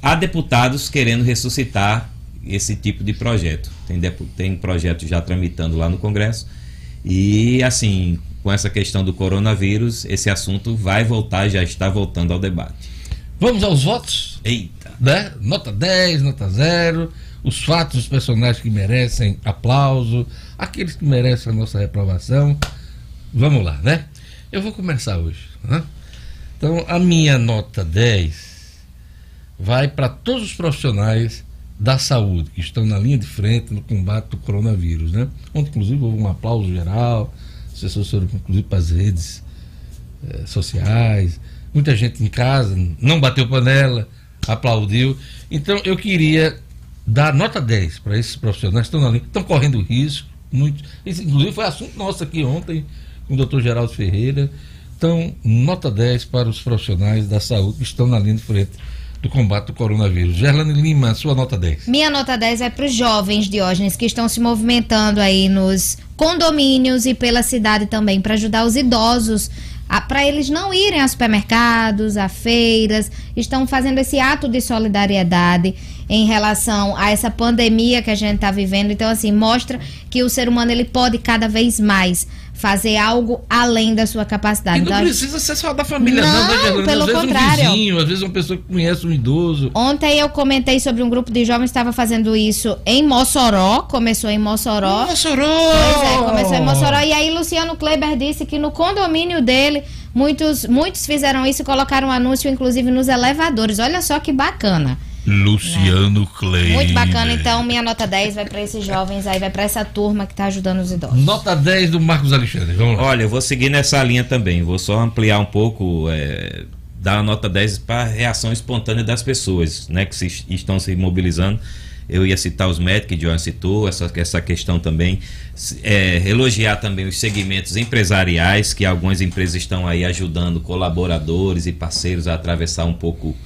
há deputados querendo ressuscitar esse tipo de projeto. Tem, tem projeto já tramitando lá no Congresso. E assim, com essa questão do coronavírus, esse assunto vai voltar, já está voltando ao debate. Vamos aos votos? Eita! Né? Nota 10, nota 0, os fatos, os personagens que merecem aplauso, aqueles que merecem a nossa reprovação. Vamos lá, né? Eu vou começar hoje. Né? Então, a minha nota 10 vai para todos os profissionais da saúde que estão na linha de frente no combate do coronavírus, né? Ontem, inclusive, houve um aplauso geral pessoas foram inclusive para as redes eh, sociais, muita gente em casa não bateu panela, aplaudiu. Então eu queria dar nota 10 para esses profissionais que estão ali, estão correndo risco, muito. Esse, inclusive foi assunto nosso aqui ontem com o doutor Geraldo Ferreira. Então, nota 10 para os profissionais da saúde que estão na linha de frente do combate do coronavírus. Gerlane Lima, sua nota 10. Minha nota 10 é para os jovens, Diógenes, que estão se movimentando aí nos condomínios e pela cidade também, para ajudar os idosos para eles não irem a supermercados, a feiras, estão fazendo esse ato de solidariedade em relação a essa pandemia que a gente está vivendo. Então, assim, mostra que o ser humano ele pode cada vez mais fazer algo além da sua capacidade. E não então, precisa ser só da família, não, não né, Pelo às contrário. vezes um vizinho, às vezes uma pessoa que conhece um idoso. Ontem eu comentei sobre um grupo de jovens que estava fazendo isso em Mossoró, começou em Mossoró. Mossoró! Pois é, começou em Mossoró. E aí Luciano Kleber disse que no condomínio dele, muitos, muitos fizeram isso e colocaram um anúncio, inclusive, nos elevadores. Olha só que bacana. Luciano Kleber. Muito bacana, então minha nota 10 vai para esses jovens aí, vai para essa turma que está ajudando os idosos. Nota 10 do Marcos Alexandre, vamos lá. Olha, eu vou seguir nessa linha também, vou só ampliar um pouco, é, dar a nota 10 para a reação espontânea das pessoas, né, que se, estão se mobilizando. Eu ia citar os médicos, que John citou, essa, essa questão também. É, elogiar também os segmentos empresariais, que algumas empresas estão aí ajudando colaboradores e parceiros a atravessar um pouco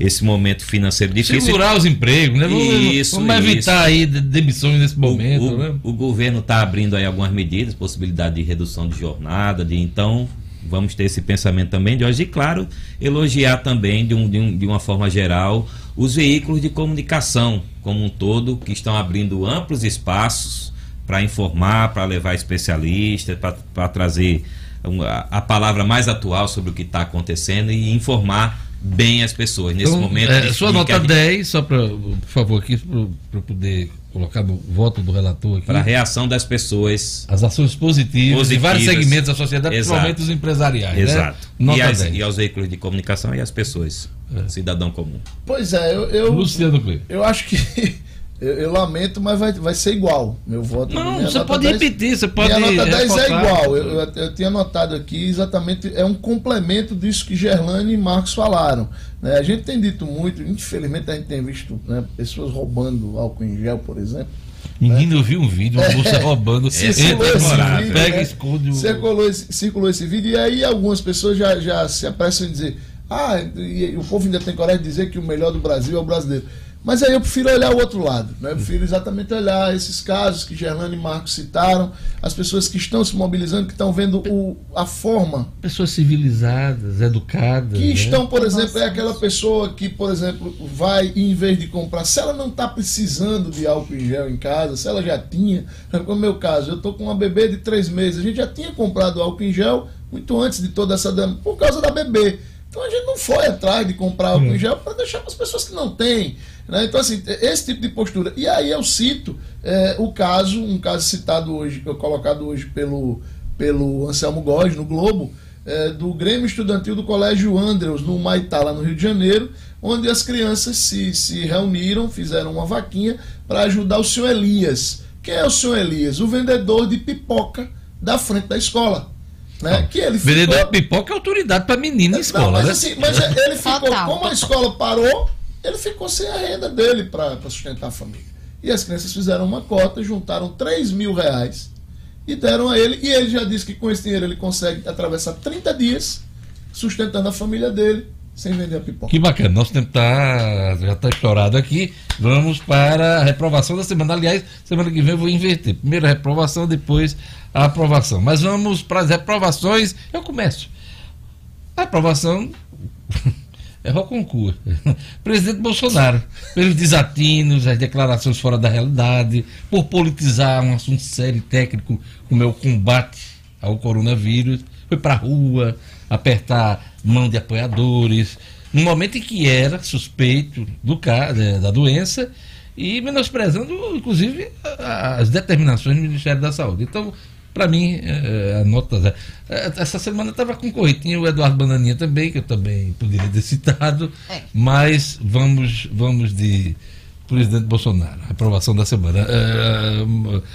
esse momento financeiro difícil. Segurar os empregos, né? Vamos, isso, vamos evitar isso. aí demissões nesse momento. O, o, né? o governo está abrindo aí algumas medidas, possibilidade de redução de jornada, de então vamos ter esse pensamento também de hoje. E, claro, elogiar também, de, um, de, um, de uma forma geral, os veículos de comunicação como um todo, que estão abrindo amplos espaços para informar, para levar especialistas, para trazer a, a palavra mais atual sobre o que está acontecendo e informar bem as pessoas nesse então, momento. É, sua nota gente... 10, só para, por favor, aqui, para poder colocar no voto do relator aqui. Para a reação das pessoas. As ações positivas, positivas de vários segmentos da sociedade, exato, principalmente os empresariais. Né? Exato. Né? E, as, e, aos veículos de comunicação e às pessoas, é. cidadão comum. Pois é, eu. eu Luciano Cleber. Eu acho que. Eu, eu, lamento, mas vai, vai ser igual. Meu voto. Não, você pode 10, repetir, você pode. Minha nota 10 é igual. Eu, eu, eu, tinha notado aqui exatamente. É um complemento disso que Gerlane e Marcos falaram. Né? A gente tem dito muito, infelizmente a gente tem visto né, pessoas roubando álcool em gel, por exemplo. Menino, eu vi um vídeo, uma moça é, roubando. Circulou esse vídeo, pega, né? esconde o... circulou, esse, circulou esse vídeo e aí algumas pessoas já, já se apressam em dizer ah, e, e o povo ainda tem coragem de dizer que o melhor do Brasil é o brasileiro. Mas aí eu prefiro olhar o outro lado. Né? Eu prefiro exatamente olhar esses casos que Gerlane e Marcos citaram, as pessoas que estão se mobilizando, que estão vendo o, a forma. Pessoas civilizadas, educadas. Que né? estão, por exemplo, é aquela pessoa que, por exemplo, vai e em vez de comprar, se ela não está precisando de álcool em gel em casa, se ela já tinha, como é o meu caso, eu estou com uma bebê de três meses, a gente já tinha comprado álcool em gel muito antes de toda essa dama, por causa da bebê. Então a gente não foi atrás de comprar álcool em gel para deixar para as pessoas que não têm. Né? Então, assim, esse tipo de postura. E aí eu cito é, o caso, um caso citado hoje, colocado hoje pelo, pelo Anselmo Góes no Globo, é, do Grêmio Estudantil do Colégio Andrews, no Maitá, lá no Rio de Janeiro, onde as crianças se, se reuniram, fizeram uma vaquinha para ajudar o senhor Elias. Quem é o senhor Elias? O vendedor de pipoca da frente da escola. Né? Que ele ficou... Vendedor de pipoca é autoridade para menina em escola. Não, mas, né? assim, mas ele ficou, como a escola parou, ele ficou sem a renda dele para sustentar a família. E as crianças fizeram uma cota, juntaram 3 mil reais e deram a ele. E ele já disse que com esse dinheiro ele consegue atravessar 30 dias sustentando a família dele sem vender a pipoca. Que bacana. Nosso tempo tá, já está estourado aqui. Vamos para a reprovação da semana. Aliás, semana que vem eu vou inverter. Primeiro a reprovação, depois a aprovação. Mas vamos para as reprovações. Eu começo. A aprovação é o concurso. Presidente Bolsonaro, pelos desatinos, as declarações fora da realidade, por politizar um assunto sério e técnico como é o combate ao coronavírus, foi para a rua apertar mão de apoiadores, no momento em que era suspeito do da doença e menosprezando, inclusive, as determinações do Ministério da Saúde. Então, para mim, é, é, a nota. É, essa semana estava concorrendo. Tinha o Eduardo Bananinha também, que eu também poderia ter citado. É. Mas vamos, vamos de presidente Bolsonaro. Reprovação da semana. É,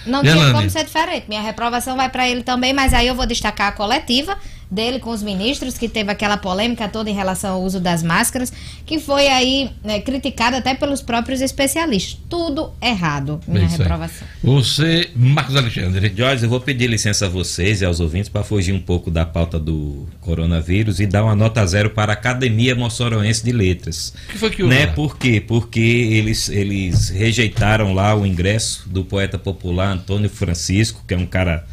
Não tinha como ser diferente. Minha reprovação vai para ele também, mas aí eu vou destacar a coletiva dele com os ministros, que teve aquela polêmica toda em relação ao uso das máscaras, que foi aí né, criticada até pelos próprios especialistas. Tudo errado, minha reprovação. Você, Marcos Alexandre. Jorge, eu vou pedir licença a vocês e aos ouvintes para fugir um pouco da pauta do coronavírus e dar uma nota zero para a Academia Mossoroense de Letras. O que foi que né? Por quê? Porque eles, eles rejeitaram lá o ingresso do poeta popular Antônio Francisco, que é um cara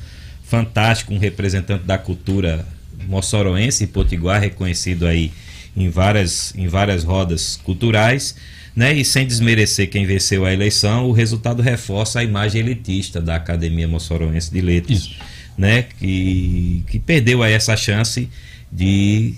fantástico, um representante da cultura moçoroense e potiguar, reconhecido aí em várias, em várias rodas culturais. Né? E sem desmerecer quem venceu a eleição, o resultado reforça a imagem elitista da Academia Moçoroense de Letras, Isso. né? que, que perdeu aí essa chance de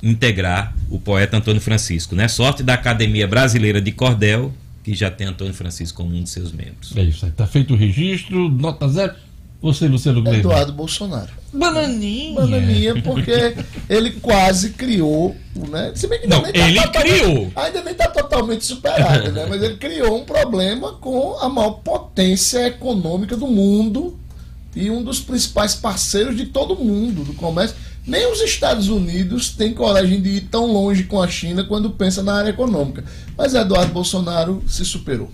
integrar o poeta Antônio Francisco. Né? Sorte da Academia Brasileira de Cordel, que já tem Antônio Francisco como um de seus membros. É isso aí, está feito o registro, nota zero. Você, Luciano Gleber. Eduardo Bolsonaro. Bananinha. Bananinha, porque ele quase criou, né? Se bem que não, nem ele tá criou. Ainda nem está totalmente superado, né? Mas ele criou um problema com a maior potência econômica do mundo e um dos principais parceiros de todo mundo do comércio. Nem os Estados Unidos têm coragem de ir tão longe com a China quando pensa na área econômica. Mas Eduardo Bolsonaro se superou.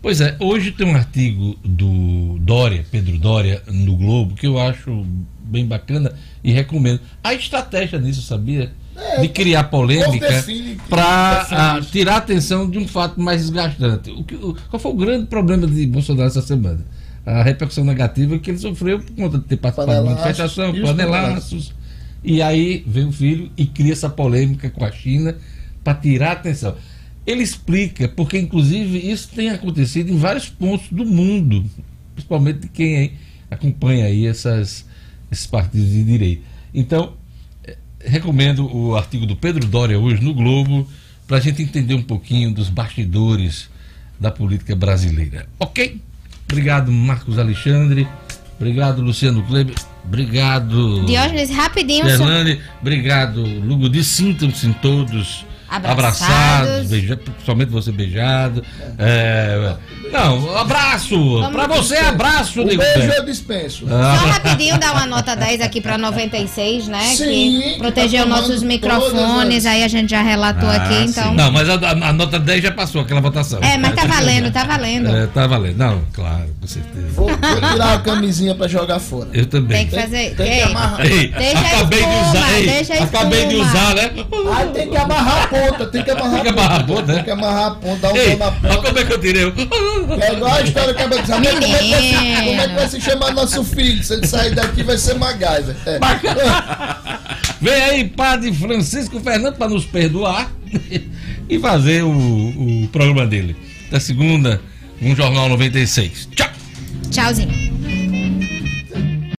Pois é, hoje tem um artigo do Dória, Pedro Dória, no Globo, que eu acho bem bacana e recomendo. A estratégia nisso, sabia? é, de criar polêmica para tirar a atenção de um fato mais desgastante. O que, o, qual foi o grande problema de Bolsonaro essa semana? A repercussão negativa que ele sofreu por conta de ter participado de manifestação, panelaços. E aí vem o filho e cria essa polêmica com a China para tirar a atenção. Ele explica, porque inclusive isso tem acontecido em vários pontos do mundo, principalmente de quem acompanha aí essas, esses partidos de direita. Então, eh, recomendo o artigo do Pedro Doria hoje no Globo, para a gente entender um pouquinho dos bastidores da política brasileira. Ok? Obrigado, Marcos Alexandre. Obrigado, Luciano Kleber. Obrigado. Diógenes, rapidinho. Fernande, obrigado, Lugo. De sintam-se todos abraçados, abraçados beija, principalmente você beijado. É, não, abraço! Vamos pra você, abraço, um Beijo eu dispenso. Ah. Só rapidinho dar uma nota 10 aqui pra 96, né? Sim, que protegeu tá nossos microfones, aí a gente já relatou ah, aqui, então. Sim. Não, mas a, a, nota 10 já passou aquela votação. É, mas tá valendo, tá valendo. É, tá valendo. Não, claro, com certeza. Vou, vou tirar a camisinha pra jogar fora. Eu também. Tem que fazer. Tem, tem que amarrar. Ei, deixa acabei espuma, de usar, ei, deixa acabei de usar, né? Aí tem que amarrar a ponta, tem que amarrar tem que amarrar a ponta, né? Tem que amarrar a ponta, dar um Ei, na ponta. Olha como é que eu tirei. É igual a história que a dizer, como, é que vai se, como é que vai se chamar nosso filho? Se ele sair daqui, vai ser MacGyver. É. Vem aí, Padre Francisco Fernando, para nos perdoar e fazer o, o programa dele. Da segunda, um Jornal 96. Tchau. Tchauzinho.